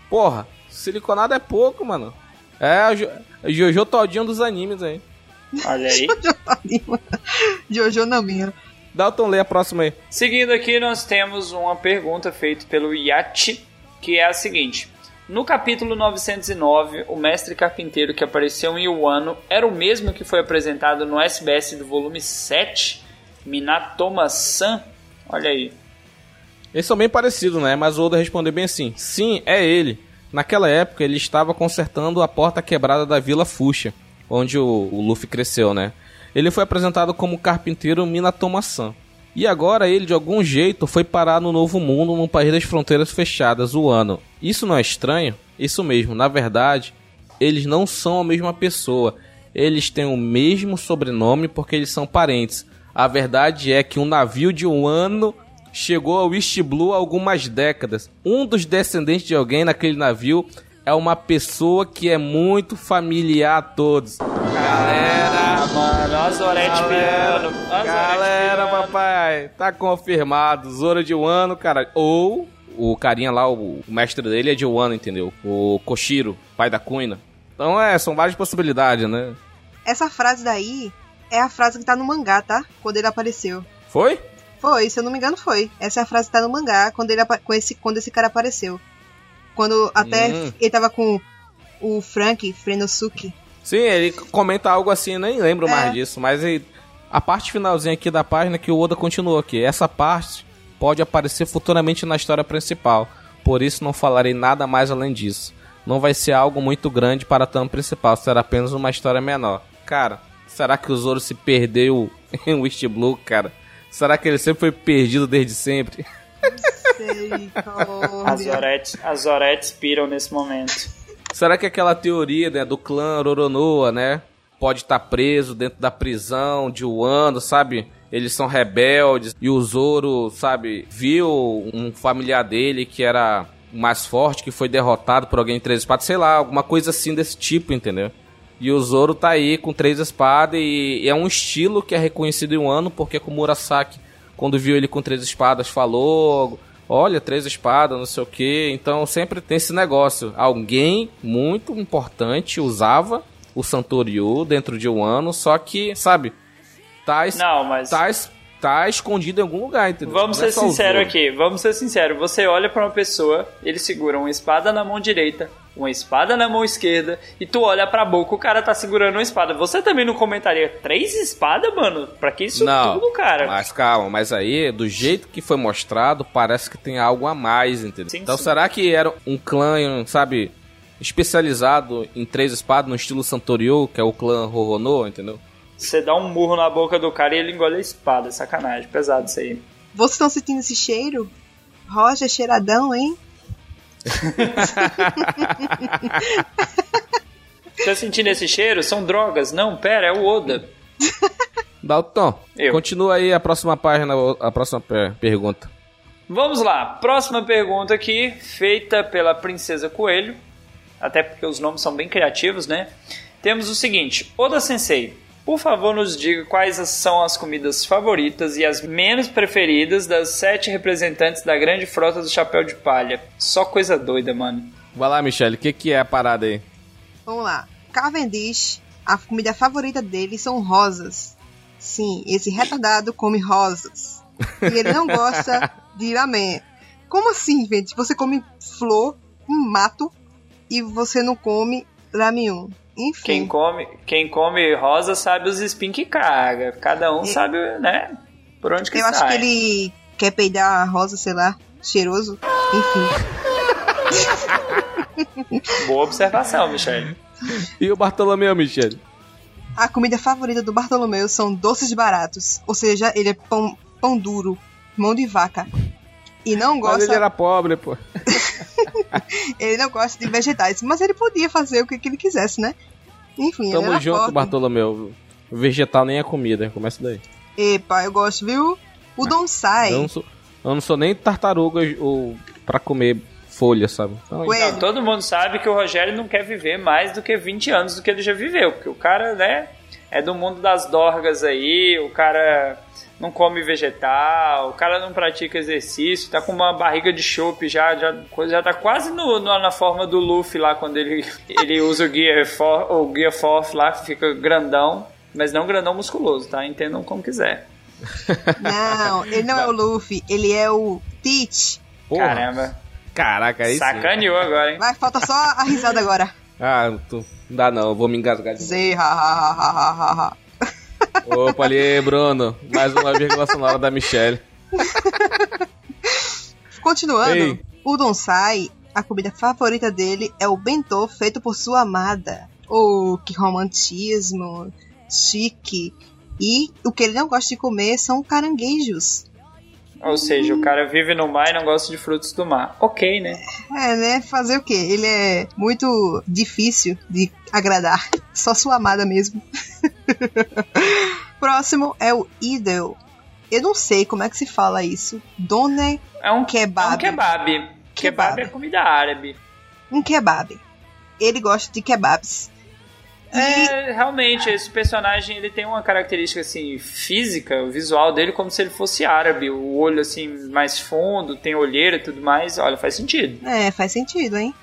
porra, siliconado é pouco, mano. É a, jo... Jojo Todinho dos animes aí. Olha aí. [LAUGHS] Jojo na minha. Dalton, lê a próxima aí. Seguindo aqui, nós temos uma pergunta feita pelo Yati, que é a seguinte. No capítulo 909, o mestre carpinteiro que apareceu em Wano era o mesmo que foi apresentado no SBS do volume 7, Minatoma-san? Olha aí. Eles são bem parecidos, né? Mas o Oda respondeu bem assim: Sim, é ele. Naquela época, ele estava consertando a porta quebrada da Vila Fuxa, onde o, o Luffy cresceu, né? Ele foi apresentado como carpinteiro Minatoma-san. E agora ele, de algum jeito, foi parar no Novo Mundo, num país das fronteiras fechadas, o ano. Isso não é estranho? Isso mesmo, na verdade, eles não são a mesma pessoa. Eles têm o mesmo sobrenome porque eles são parentes. A verdade é que um navio de um ano chegou ao East Blue há algumas décadas. Um dos descendentes de alguém naquele navio é uma pessoa que é muito familiar a todos. Galera, mano, a Zorete pirando. Galera, papai, tá confirmado. Zoro de Wano, cara. Ou o carinha lá, o mestre dele é de Wano, entendeu? O Koshiro, pai da Kuina. Então é, são várias possibilidades, né? Essa frase daí é a frase que tá no mangá, tá? Quando ele apareceu. Foi? Foi, se eu não me engano foi. Essa é a frase que tá no mangá quando, ele, com esse, quando esse cara apareceu. Quando até hum. ele tava com o Frank Frenosuke. Sim, ele comenta algo assim, nem lembro é. mais disso, mas ele, a parte finalzinha aqui da página que o Oda continuou aqui. Essa parte pode aparecer futuramente na história principal, por isso não falarei nada mais além disso. Não vai ser algo muito grande para a trama principal, será apenas uma história menor. Cara, será que o Zoro se perdeu [LAUGHS] em West Blue, cara? Será que ele sempre foi perdido desde sempre? [LAUGHS] As Oretes, as Oretes piram nesse momento. Será que aquela teoria né, do clã Roronoa, né? Pode estar tá preso dentro da prisão de Wano, sabe? Eles são rebeldes e o Zoro, sabe, viu um familiar dele que era mais forte, que foi derrotado por alguém em três espadas, sei lá, alguma coisa assim desse tipo, entendeu? E o Zoro tá aí com três espadas e é um estilo que é reconhecido em um ano, porque com o Murasaki, quando viu ele com três espadas, falou olha, três espadas, não sei o que. Então sempre tem esse negócio. Alguém muito importante usava o Santoryu dentro de um ano, só que, sabe, tá, não, mas... tá, tá escondido em algum lugar, entendeu? Vamos ser é sinceros aqui, vamos ser sinceros. Você olha para uma pessoa, ele segura uma espada na mão direita, uma espada na mão esquerda e tu olha pra boca, o cara tá segurando uma espada. Você também não comentaria três espadas, mano? Pra que isso não, tudo, cara? Mas calma, mas aí, do jeito que foi mostrado, parece que tem algo a mais, entendeu? Sim, então sim. será que era um clã, sabe, especializado em três espadas no estilo Santorio, que é o clã Rorono, entendeu? Você dá um murro na boca do cara e ele engole a espada, sacanagem, pesado isso aí. Vocês estão sentindo esse cheiro? Roger, cheiradão, hein? Tá sentindo esse cheiro? São drogas. Não, pera, é o Oda. Dalton, Eu. continua aí a próxima página, a próxima pergunta. Vamos lá, próxima pergunta aqui, feita pela Princesa Coelho, até porque os nomes são bem criativos, né? Temos o seguinte: Oda Sensei, por favor, nos diga quais são as comidas favoritas e as menos preferidas das sete representantes da grande frota do Chapéu de Palha. Só coisa doida, mano. Vai lá, Michelle, o que, que é a parada aí? Vamos lá. Cavendish, a comida favorita dele são rosas. Sim, esse retardado come rosas. E ele não gosta [LAUGHS] de ramen. Como assim, gente? Você come flor, um mato, e você não come ramen. Enfim. Quem come, quem come rosa sabe os espinhos que caga. Cada um sabe, né? Por onde que Eu sai. acho que ele quer peidar a rosa, sei lá, cheiroso. Enfim. [LAUGHS] Boa observação, Michele. E o Bartolomeu, Michele? A comida favorita do Bartolomeu são doces baratos. Ou seja, ele é pão, pão duro, mão de vaca. E não Mas gosta. ele era pobre, pô. [LAUGHS] [LAUGHS] Ele não gosta de vegetais, mas ele podia fazer o que, que ele quisesse, né? Enfim, ele Tamo era junto, pobre. Bartolomeu. Vegetal nem é comida, começa daí. Epa, eu gosto, viu? O Donsai. Eu não sou, eu não sou nem tartaruga ou pra comer folha, sabe? Então, todo mundo sabe que o Rogério não quer viver mais do que 20 anos do que ele já viveu, porque o cara, né, é do mundo das dorgas aí, o cara não come vegetal, o cara não pratica exercício, tá com uma barriga de chope já, já, coisa já tá quase no, no- na forma do Luffy lá, quando ele, ele usa o Gear, for, o Gear Force lá, que fica grandão, mas não grandão musculoso, tá? Entendam como quiser. Não, ele não é o Luffy, ele é o Teach. porra. Caramba, Caraca, aí sim. sacaneou agora, hein? Vai, falta só a risada agora. Ah, tu, não dá não, eu vou me engasgar de novo. Opa, ali, Bruno. Mais uma vírgula sonora da Michelle. Continuando, Ei. o Donsai, a comida favorita dele é o bentô feito por sua amada. Oh, que romantismo, chique. E o que ele não gosta de comer são caranguejos. Ou seja, o cara vive no mar e não gosta de frutos do mar. Ok, né? É, né? Fazer o quê? Ele é muito difícil de agradar. Só sua amada mesmo. [LAUGHS] Próximo é o Idel. Eu não sei como é que se fala isso. Done É um Kebab. É um kebab. Kebab, Kebab. é comida árabe. um kebab. Ele gosta de kebabs. É, realmente, esse personagem ele tem uma característica assim física, o visual dele como se ele fosse árabe, o olho assim mais fundo, tem olheira e tudo mais. Olha, faz sentido. É, faz sentido, hein?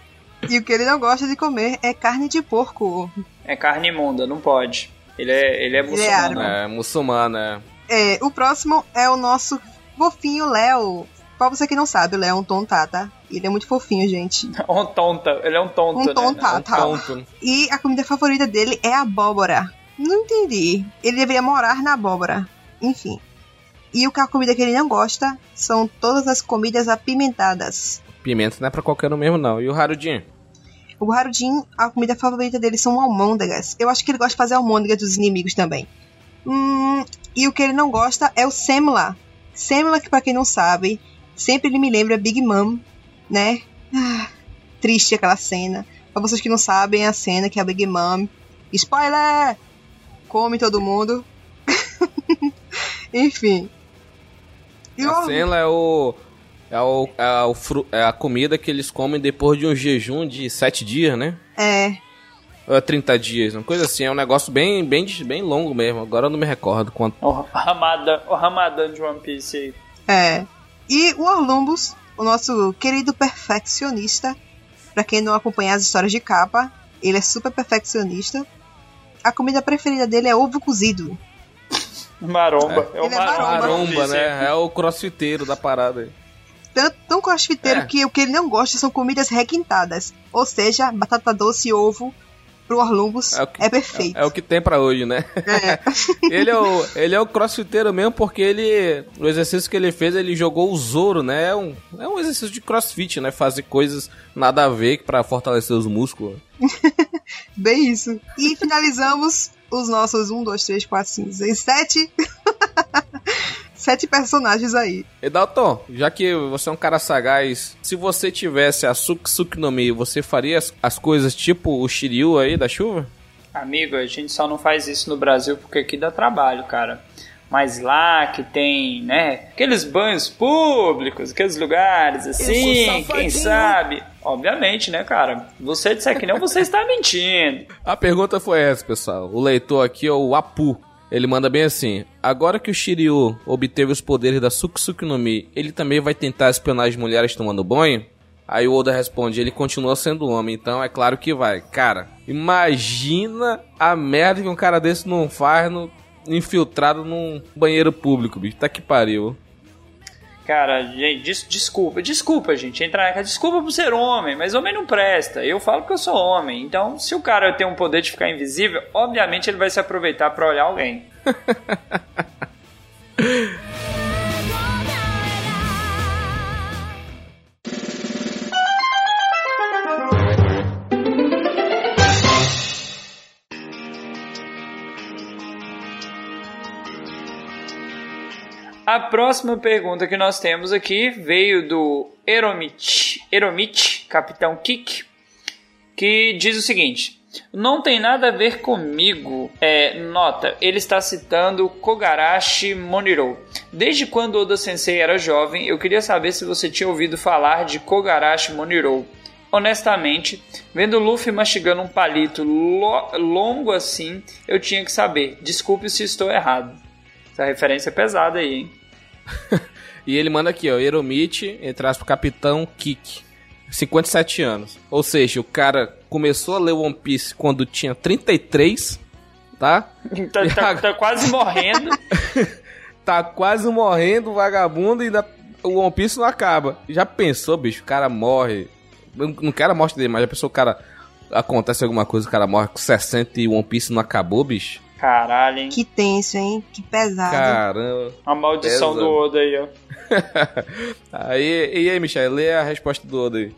E o que ele não gosta de comer é carne de porco. É carne imunda, não pode. Ele é, ele é é muçulmano. É, muçulmano, é. É, o próximo é o nosso fofinho Léo. Pra você que não sabe, o Léo é um tontá, tá? Ele é muito fofinho, gente. [LAUGHS] um tonta, ele é um tonto, Um né? tontá, Um tá? tonto. E a comida favorita dele é a abóbora. Não entendi. Ele deveria morar na abóbora. Enfim. E o que a comida que ele não gosta são todas as comidas apimentadas. Pimenta não é pra qualquer um mesmo, não. E o Harudinho? O Harudin, a comida favorita dele são almôndegas. Eu acho que ele gosta de fazer almôndegas dos inimigos também. Hum, e o que ele não gosta é o Semla. Semla, que pra quem não sabe, sempre ele me lembra Big Mom, né? Ah, triste aquela cena. Pra vocês que não sabem, a cena que a Big Mom. Spoiler! Come todo mundo. [LAUGHS] Enfim. E o A cena é o. É, o, é, o fru- é a comida que eles comem depois de um jejum de 7 dias, né? É, Ou é 30 dias, uma coisa assim. É um negócio bem, bem, bem longo mesmo. Agora eu não me recordo quanto. O Ramadã, o Ramadã de One Piece aí. É. E o Orlumbus, o nosso querido perfeccionista, pra quem não acompanha as histórias de capa, ele é super perfeccionista. A comida preferida dele é ovo cozido. Maromba. É, o Ele é maromba. maromba. One Maromba, né? É o crossfiteiro da parada aí. Tanto tão crossfiteiro É. que o que ele não gosta são comidas requintadas. Ou seja, batata doce e ovo pro Orlumbus É é, perfeito. É o que tem pra hoje, né? É. [LAUGHS] ele, é o, ele é o crossfiteiro mesmo porque ele. O exercício que ele fez, ele jogou o Zoro, né? É um, é um exercício de crossfit, né? Fazer coisas nada a ver pra fortalecer os músculos. [LAUGHS] Bem isso. E finalizamos os nossos 1, 2, 3, 4, 5, 6, 7. Sete personagens aí. E Dalton, já que você é um cara sagaz, se você tivesse a Suki no Mi, você faria as, as coisas tipo o Shiryu aí da chuva? Amigo, a gente só não faz isso no Brasil porque aqui dá trabalho, cara. Mas lá que tem, né, aqueles banhos públicos, aqueles lugares assim, quem sabe? Obviamente, né, cara? Você disser que não, você está mentindo. [LAUGHS] A pergunta foi essa, pessoal. O leitor aqui é o Apu. Ele manda bem assim: Agora que o Shiryu obteve os poderes da Suki no Mi, ele também vai tentar espionar as mulheres tomando banho? Aí o Oda responde, ele continua sendo homem, então é claro que vai. Cara, imagina a merda que um cara desse não faz no, infiltrado num banheiro público, bicho. Tá que pariu. Cara, gente, des desculpa, desculpa, gente, entrar na desculpa por ser homem, mas homem não presta. Eu falo que eu sou homem. Então, se o cara tem um poder de ficar invisível, obviamente ele vai se aproveitar para olhar alguém. [LAUGHS] A próxima pergunta que nós temos aqui veio do Eromit, Eromit Capitão Kik, que diz o seguinte: Não tem nada a ver comigo. É, nota, ele está citando Kogarashi Moniro. Desde quando Oda Sensei era jovem, eu queria saber se você tinha ouvido falar de Kogarashi Moniro. Honestamente, vendo Luffy mastigando um palito lo longo assim, eu tinha que saber. Desculpe se estou errado. Essa referência é pesada aí, hein? [LAUGHS] e ele manda aqui, ó, Eromite, entre aspas, Capitão Kik. 57 anos. Ou seja, o cara começou a ler One Piece quando tinha 33, tá? [LAUGHS] tá, tá, tá quase morrendo. [LAUGHS] tá quase morrendo, vagabundo, e ainda o One Piece não acaba. Já pensou, bicho? O cara morre. Não quero a morte dele, mas já pensou o cara. Acontece alguma coisa, o cara morre com 60 e o One Piece não acabou, bicho? Caralho, hein? Que tenso, hein? Que pesado. Caramba. A maldição pesado. do Oda aí, ó. [LAUGHS] aí, e aí, Michel, lê a resposta do Oda aí.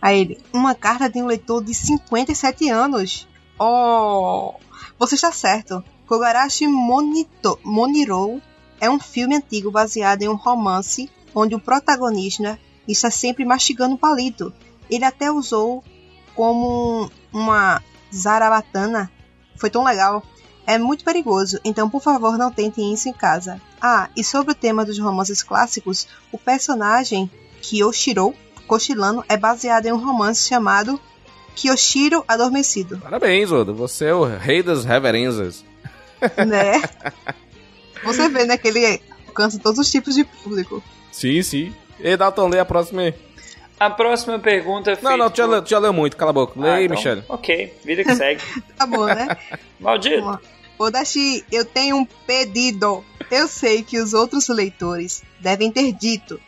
Aí ele, uma carta de um leitor de 57 anos. Oh, você está certo. Kogarashi Monito, Moniro é um filme antigo baseado em um romance onde o protagonista está sempre mastigando um palito. Ele até usou como uma zarabatana. Foi tão legal é muito perigoso, então por favor não tentem isso em casa. Ah, e sobre o tema dos romances clássicos, o personagem Kyoshiro Koshilano é baseado em um romance chamado Kyoshiro Adormecido. Parabéns, Oda, você é o rei das reverências. Né? [LAUGHS] Você vê, né, que ele alcança todos os tipos de público. Sim, sim. E Dalton, lê a próxima aí. A próxima pergunta é feita... Não, não, tu já, leu, tu já leu muito, cala a boca. Lê ah, aí, então, Michelle. Ok, vida que segue. [LAUGHS] tá bom, né? Maldito. Odashi, eu tenho um pedido. Eu sei que os outros leitores devem ter dito.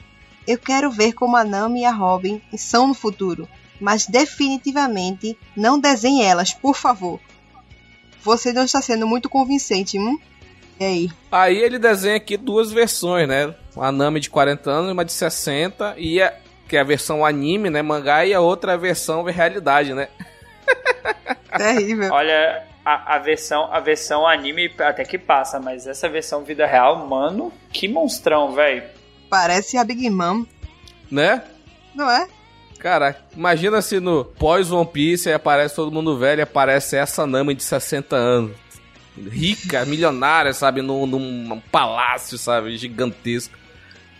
Eu quero ver como a Nami e a Robin são no futuro, mas definitivamente não desenhe elas, por favor. Você não está sendo muito convincente, hum? E aí? Aí ele desenha aqui duas versões, né? Uma Nami de 40 anos e uma de 60, e a, que é a versão anime, né, mangá, e a outra é a versão realidade, né? [LAUGHS] Terrível. Olha, a, a, versão a versão anime até que passa, mas essa versão vida real, mano, que monstrão, velho. Parece a Big Mom. Né? Não é? Cara, imagina se no pós One Piece aparece todo mundo velho e aparece essa Nami de 60 anos. Rica, [LAUGHS] milionária, sabe? Num, num palácio, sabe? Gigantesco.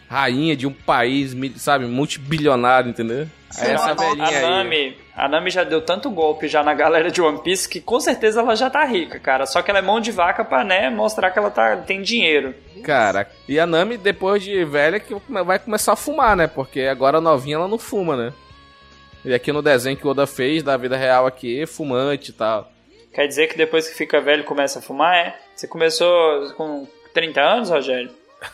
Rainha de um país, sabe? Multibilionário, entendeu? Essa velhinha a Nami, aí. A Nami já deu tanto golpe já na galera de One Piece que com certeza ela já tá rica, cara. Só que ela é mão de vaca pra, né, mostrar que ela tá, tem dinheiro. Cara, e a Nami, depois de velha, que vai começar a fumar, né? Porque agora novinha ela não fuma, né? E aqui no desenho que o Oda fez da vida real aqui, fumante e tal. Quer dizer que depois que fica velho começa a fumar, é? Você começou com 30 anos, Rogério?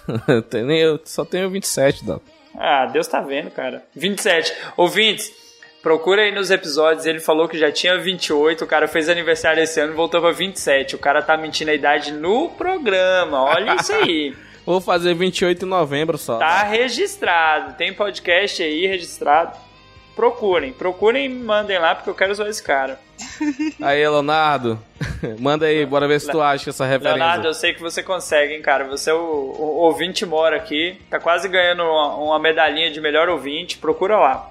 [LAUGHS] eu só tenho 27, Dó. Ah, Deus tá vendo, cara. 27. Ouvintes, procura aí nos episódios. Ele falou que já tinha 28. O cara fez aniversário esse ano e voltou pra 27. O cara tá mentindo a idade no programa. Olha isso aí. [LAUGHS] Vou fazer 28 em novembro só. Tá registrado. Tem podcast aí registrado. Procurem, procurem e mandem lá porque eu quero usar esse cara. Aí, Leonardo, [LAUGHS] [LAUGHS] manda aí, bora ver se tu acha essa referência. Leonardo, eu sei que você consegue, hein, cara. Você é o, o ouvinte mora aqui, tá quase ganhando uma, uma medalhinha de melhor ouvinte. Procura lá.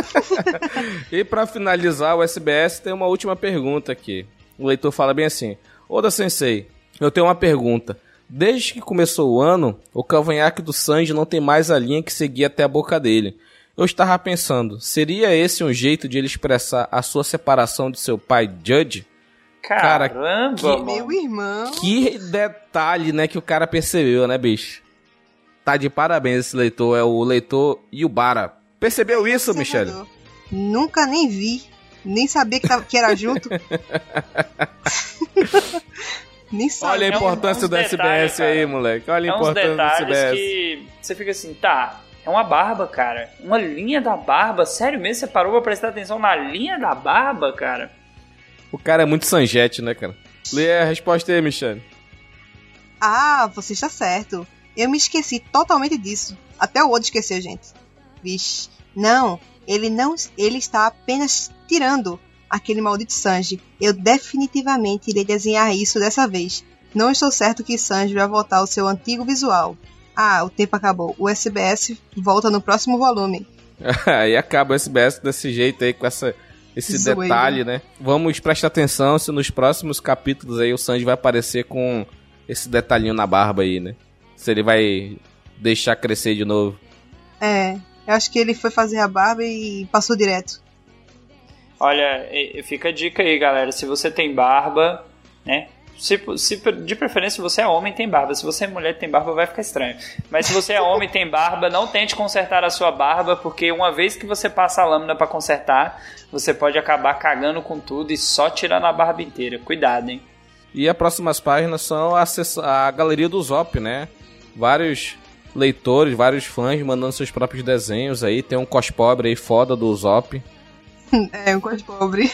[LAUGHS] e para finalizar, o SBS tem uma última pergunta aqui. O leitor fala bem assim: Oda Sensei, eu tenho uma pergunta. Desde que começou o ano, o cavanhaque do Sanji não tem mais a linha que seguia até a boca dele. Eu estava pensando, seria esse um jeito de ele expressar a sua separação de seu pai Judge? Caramba, cara, que, meu irmão. Que detalhe, né, que o cara percebeu, né, bicho? Tá de parabéns esse leitor, é o leitor Yubara. Percebeu isso, Michele? Nunca nem vi. Nem sabia que, tava, que era junto. [LAUGHS] nem sabia. Olha a importância é um, do SBS cara. aí, moleque. Olha a é importância do SBS. que você fica assim, tá, é uma barba, cara. Uma linha da barba. Sério mesmo? Você parou pra prestar atenção na linha da barba, cara? O cara é muito sanjete, né, cara? Lê a resposta aí, Michelle. Ah, você está certo. Eu me esqueci totalmente disso. Até o Odo esqueceu, gente. Vixe. Não, ele não. Ele está apenas tirando aquele maldito Sanji. Eu definitivamente irei desenhar isso dessa vez. Não estou certo que Sanji vai voltar ao seu antigo visual. Ah, o tempo acabou. O SBS volta no próximo volume. [LAUGHS] Aí acaba o SBS desse jeito aí, com essa, esse Zoeira. detalhe, né? Vamos prestar atenção se nos próximos capítulos aí o Sanji vai aparecer com esse detalhinho na barba aí, né? Se ele vai deixar crescer de novo. É, eu acho que ele foi fazer a barba e passou direto. Olha, fica a dica aí, galera. Se você tem barba, né? Se, se, de preferência você é homem tem barba. Se você é mulher tem barba, vai ficar estranho. Mas se você é homem tem barba, não tente consertar a sua barba, porque uma vez que você passa a lâmina para consertar, você pode acabar cagando com tudo e só tirando a barba inteira. Cuidado, hein? E as próximas páginas são a, a galeria do Zop, né? Vários leitores, vários fãs mandando seus próprios desenhos aí. Tem um cospobre aí foda do Zop. [LAUGHS] É, um cospobre.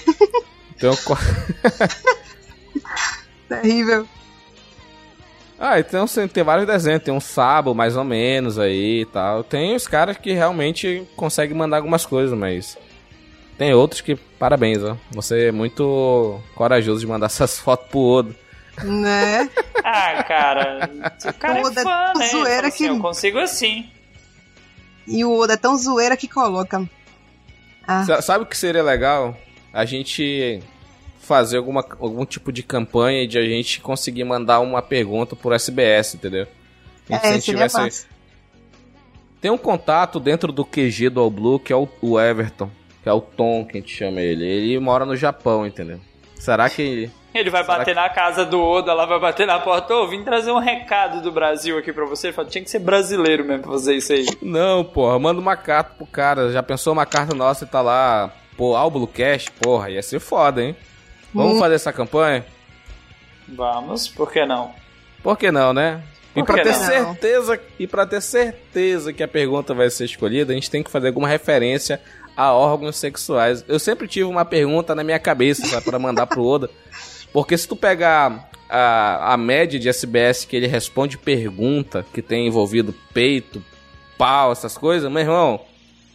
Tem um co... [LAUGHS] Terrível. Ah, então tem vários desenhos, tem um Sabo mais ou menos aí e tal. Tem os caras que realmente conseguem mandar algumas coisas, mas tem outros que, parabéns, ó. Você é muito corajoso de mandar [LAUGHS] essas fotos pro Odo. Né? [LAUGHS] ah, cara, o cara o Oda é fã, é né? Zoeira assim, que... Eu consigo assim. E o Oda é tão zoeira que coloca. Ah. Sabe o que seria legal? A gente fazer alguma, algum tipo de campanha de a gente conseguir mandar uma pergunta por SBS, entendeu? É, seria fácil. Tem um contato dentro do QG do All Blue, que é o, o Everton, que é o Tom, que a gente chama ele. Ele mora no Japão, entendeu? Será que... Ele vai Será bater que... na casa do Oda, lá vai bater na porta. Ô, vim trazer um recado do Brasil aqui pra você. Ele fala, tinha que ser brasileiro mesmo pra fazer isso aí. Não, porra, manda uma carta pro cara. Já pensou uma carta nossa e tá lá, pô, Álbulo Cash? Porra, ia ser foda, hein? Vamos hum. fazer essa campanha? Vamos, por que não? Por que não, né? e para ter não? certeza e para ter certeza que a pergunta vai ser escolhida, a gente tem que fazer alguma referência a órgãos sexuais. Eu sempre tive uma pergunta na minha cabeça para mandar pro Oda, porque se tu pegar a, a média de SBS que ele responde pergunta que tem envolvido peito, pau, essas coisas, meu irmão,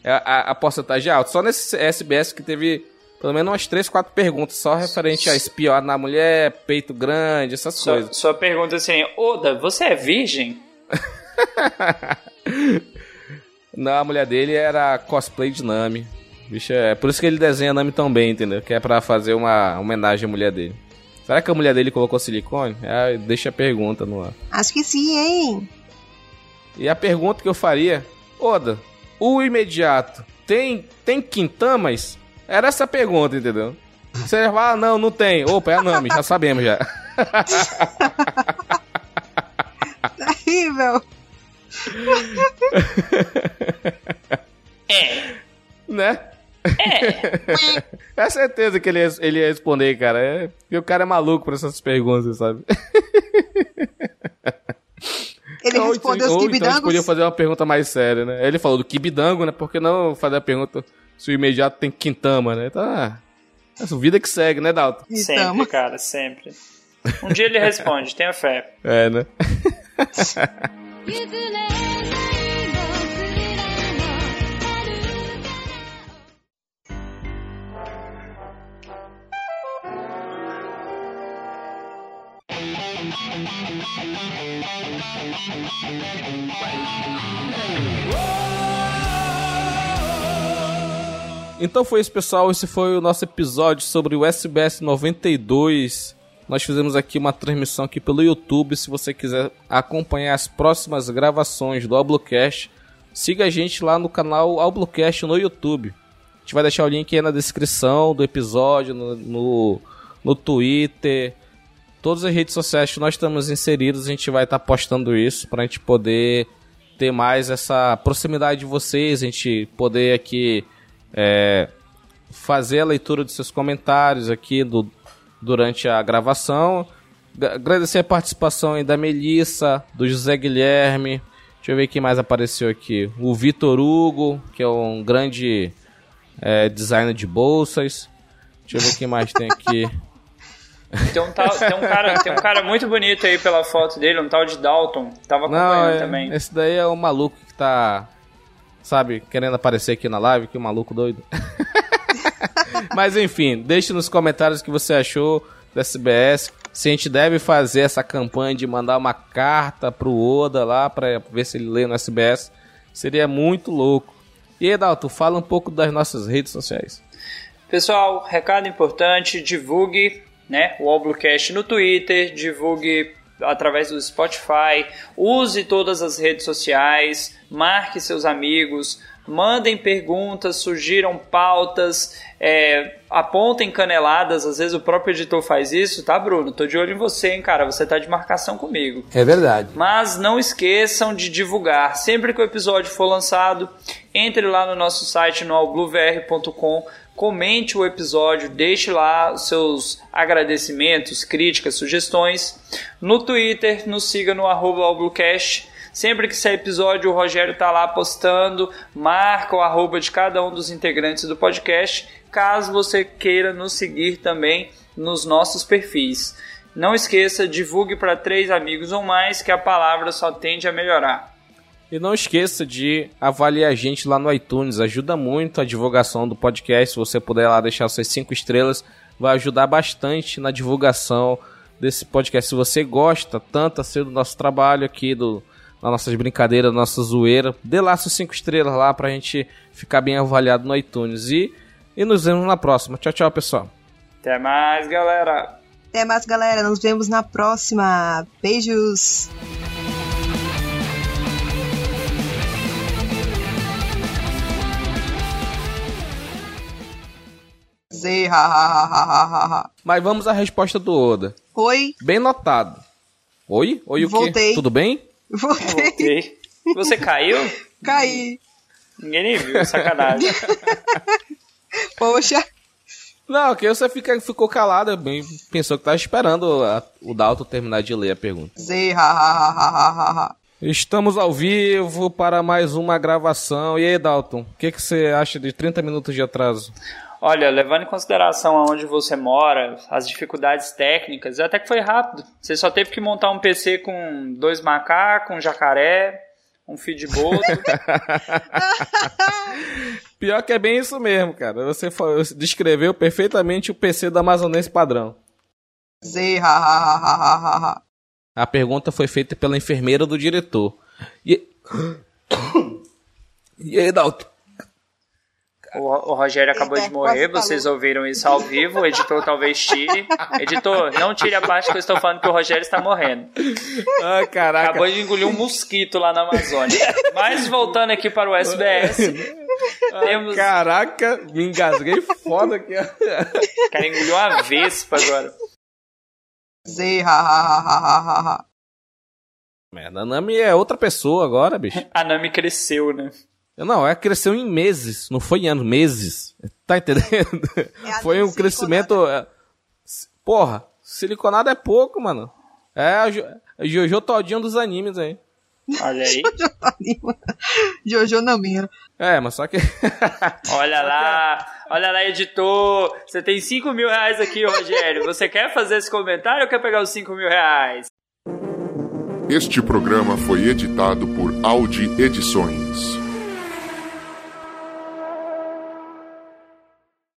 a, a, a porcentagem é alta. Só nesse SBS que teve pelo menos umas três, quatro perguntas só referente a espiar na mulher, peito grande, essas sua, coisas. Sua pergunta assim, Oda, você é virgem? [LAUGHS] Não, a mulher dele era cosplay de Nami. Bicho, é por isso que ele desenha Nami tão bem, entendeu? Que é pra fazer uma homenagem à mulher dele. Será que a mulher dele colocou silicone? É, deixa a pergunta no ar. Acho que sim, hein? E a pergunta que eu faria, Oda, o imediato tem tem quintamas? Era essa a pergunta, entendeu? Você fala, ah, não, não tem. Opa, é a Nami, já sabemos já. [LAUGHS] Terrível. É. Né? É. [LAUGHS] É certeza que ele ia, ele ia responder, cara. É, porque o cara é maluco por essas perguntas, sabe? [LAUGHS] Ele ou, respondeu os kibidangos. Então a gente podia fazer uma pergunta mais séria, né? Ele falou do kibidango, né? Por que não fazer a pergunta se o imediato tem Quintama, né? Tá. Essa vida que segue, né, Dalton? Sempre, cara, sempre. Um dia ele responde, [LAUGHS] tenha fé. É, né? [LAUGHS] [LAUGHS] Então foi isso, pessoal. Esse foi o nosso episódio sobre o SBS 92. Nós fizemos aqui uma transmissão aqui pelo YouTube. Se você quiser acompanhar as próximas gravações do Alblocast, siga a gente lá no canal Alblocast no YouTube. A gente vai deixar o link aí na descrição do episódio, no, no, no Twitter, todas as redes sociais que nós estamos inseridos. A gente vai estar tá postando isso para a gente poder ter mais essa proximidade de vocês, a gente poder aqui é, fazer a leitura dos seus comentários aqui do, durante a gravação. Agradecer a participação da Melissa, do José Guilherme. Deixa eu ver quem mais apareceu aqui. O Vitor Hugo, que é um grande é, designer de bolsas. Deixa eu ver quem mais tem aqui. [LAUGHS] Tem um, tal, tem, um cara, tem um cara muito bonito aí pela foto dele, um tal de Dalton. Tava acompanhando Não, é, também. Esse daí é o maluco que tá, sabe, querendo aparecer aqui na live, que maluco doido. [LAUGHS] Mas enfim, deixe nos comentários o que você achou do SBS. Se a gente deve fazer essa campanha de mandar uma carta pro Oda lá para ver se ele lê no SBS. Seria muito louco. E aí, Dalton, fala um pouco das nossas redes sociais. Pessoal, recado importante, divulgue né, o Oblocast no Twitter, divulgue através do Spotify, use todas as redes sociais, marque seus amigos, mandem perguntas, surgiram pautas, é, apontem caneladas, às vezes o próprio editor faz isso, tá, Bruno? Tô de olho em você, hein, cara, você tá de marcação comigo. É verdade. Mas não esqueçam de divulgar. Sempre que o episódio for lançado, entre lá no nosso site no allbluevr.com, comente o episódio, deixe lá seus agradecimentos, críticas, sugestões. No Twitter, nos siga no arroba Sempre que sair episódio, o Rogério tá lá postando, marca o arroba de cada um dos integrantes do podcast, caso você queira nos seguir também nos nossos perfis. Não esqueça, divulgue para três amigos ou mais que a palavra só tende a melhorar. E não esqueça de avaliar a gente lá no iTunes, ajuda muito a divulgação do podcast. Se você puder lá deixar suas cinco estrelas, vai ajudar bastante na divulgação desse podcast. Se você gosta tanto assim do nosso trabalho aqui, do, das nossas brincadeiras, nossa zoeira, dê lá suas cinco estrelas lá pra gente ficar bem avaliado no iTunes. E, e nos vemos na próxima. Tchau, tchau, pessoal. Até mais, galera. Até mais, galera. Nos vemos na próxima. Beijos. Z, ha, ha, ha, ha, ha. Mas vamos à resposta do Oda. Oi. Bem notado. Oi? Oi o Voltei. quê? Tudo bem? Voltei. Voltei. Você caiu? Caí. Ninguém nem viu, sacanagem. Poxa. Não, que você fica, ficou calado, bem, pensou que tava esperando a, o Dalton terminar de ler a pergunta. Ha, ha, ha, ha, ha. Estamos ao vivo para mais uma gravação. E aí, Dalton, o que, que você acha de 30 minutos de atraso? Olha, levando em consideração aonde você mora, as dificuldades técnicas, até que foi rápido. Você só teve que montar um PC com dois macacos, um jacaré, um feedboat. [LAUGHS] Pior que é bem isso mesmo, cara. Você descreveu perfeitamente o PC do amazonense padrão. Z, ha, ha, ha, ha, ha. A pergunta foi feita pela enfermeira do diretor. E, [GASPS] e aí, Dalton? O, o Rogério acabou de morrer, vocês ouviram isso ao vivo, o editor talvez tire. Editor, não tire a parte que eu estou falando que o Rogério está morrendo. Ah, caraca. Acabou de engolir um mosquito lá na Amazônia. Mas voltando aqui para o SBS. temos... Caraca, me engasguei foda aqui. O cara engoliu uma vespa agora. Z, ha, ha, ha, ha, ha. Merda, a Nami é outra pessoa agora, bicho. A Nami cresceu, né? Não, é cresceu em meses, não foi em anos, meses. Tá entendendo? É foi um crescimento. É, porra, siliconado é pouco, mano. É a, jo, a Jojo Todinho dos animes aí. Olha aí. [LAUGHS] Jojo não minha. É, mas só que. [LAUGHS] olha lá, olha lá, editor. Você tem 5 mil reais aqui, Rogério. Você quer fazer esse comentário ou quer pegar os 5 mil reais? Este programa foi editado por Audi Edições.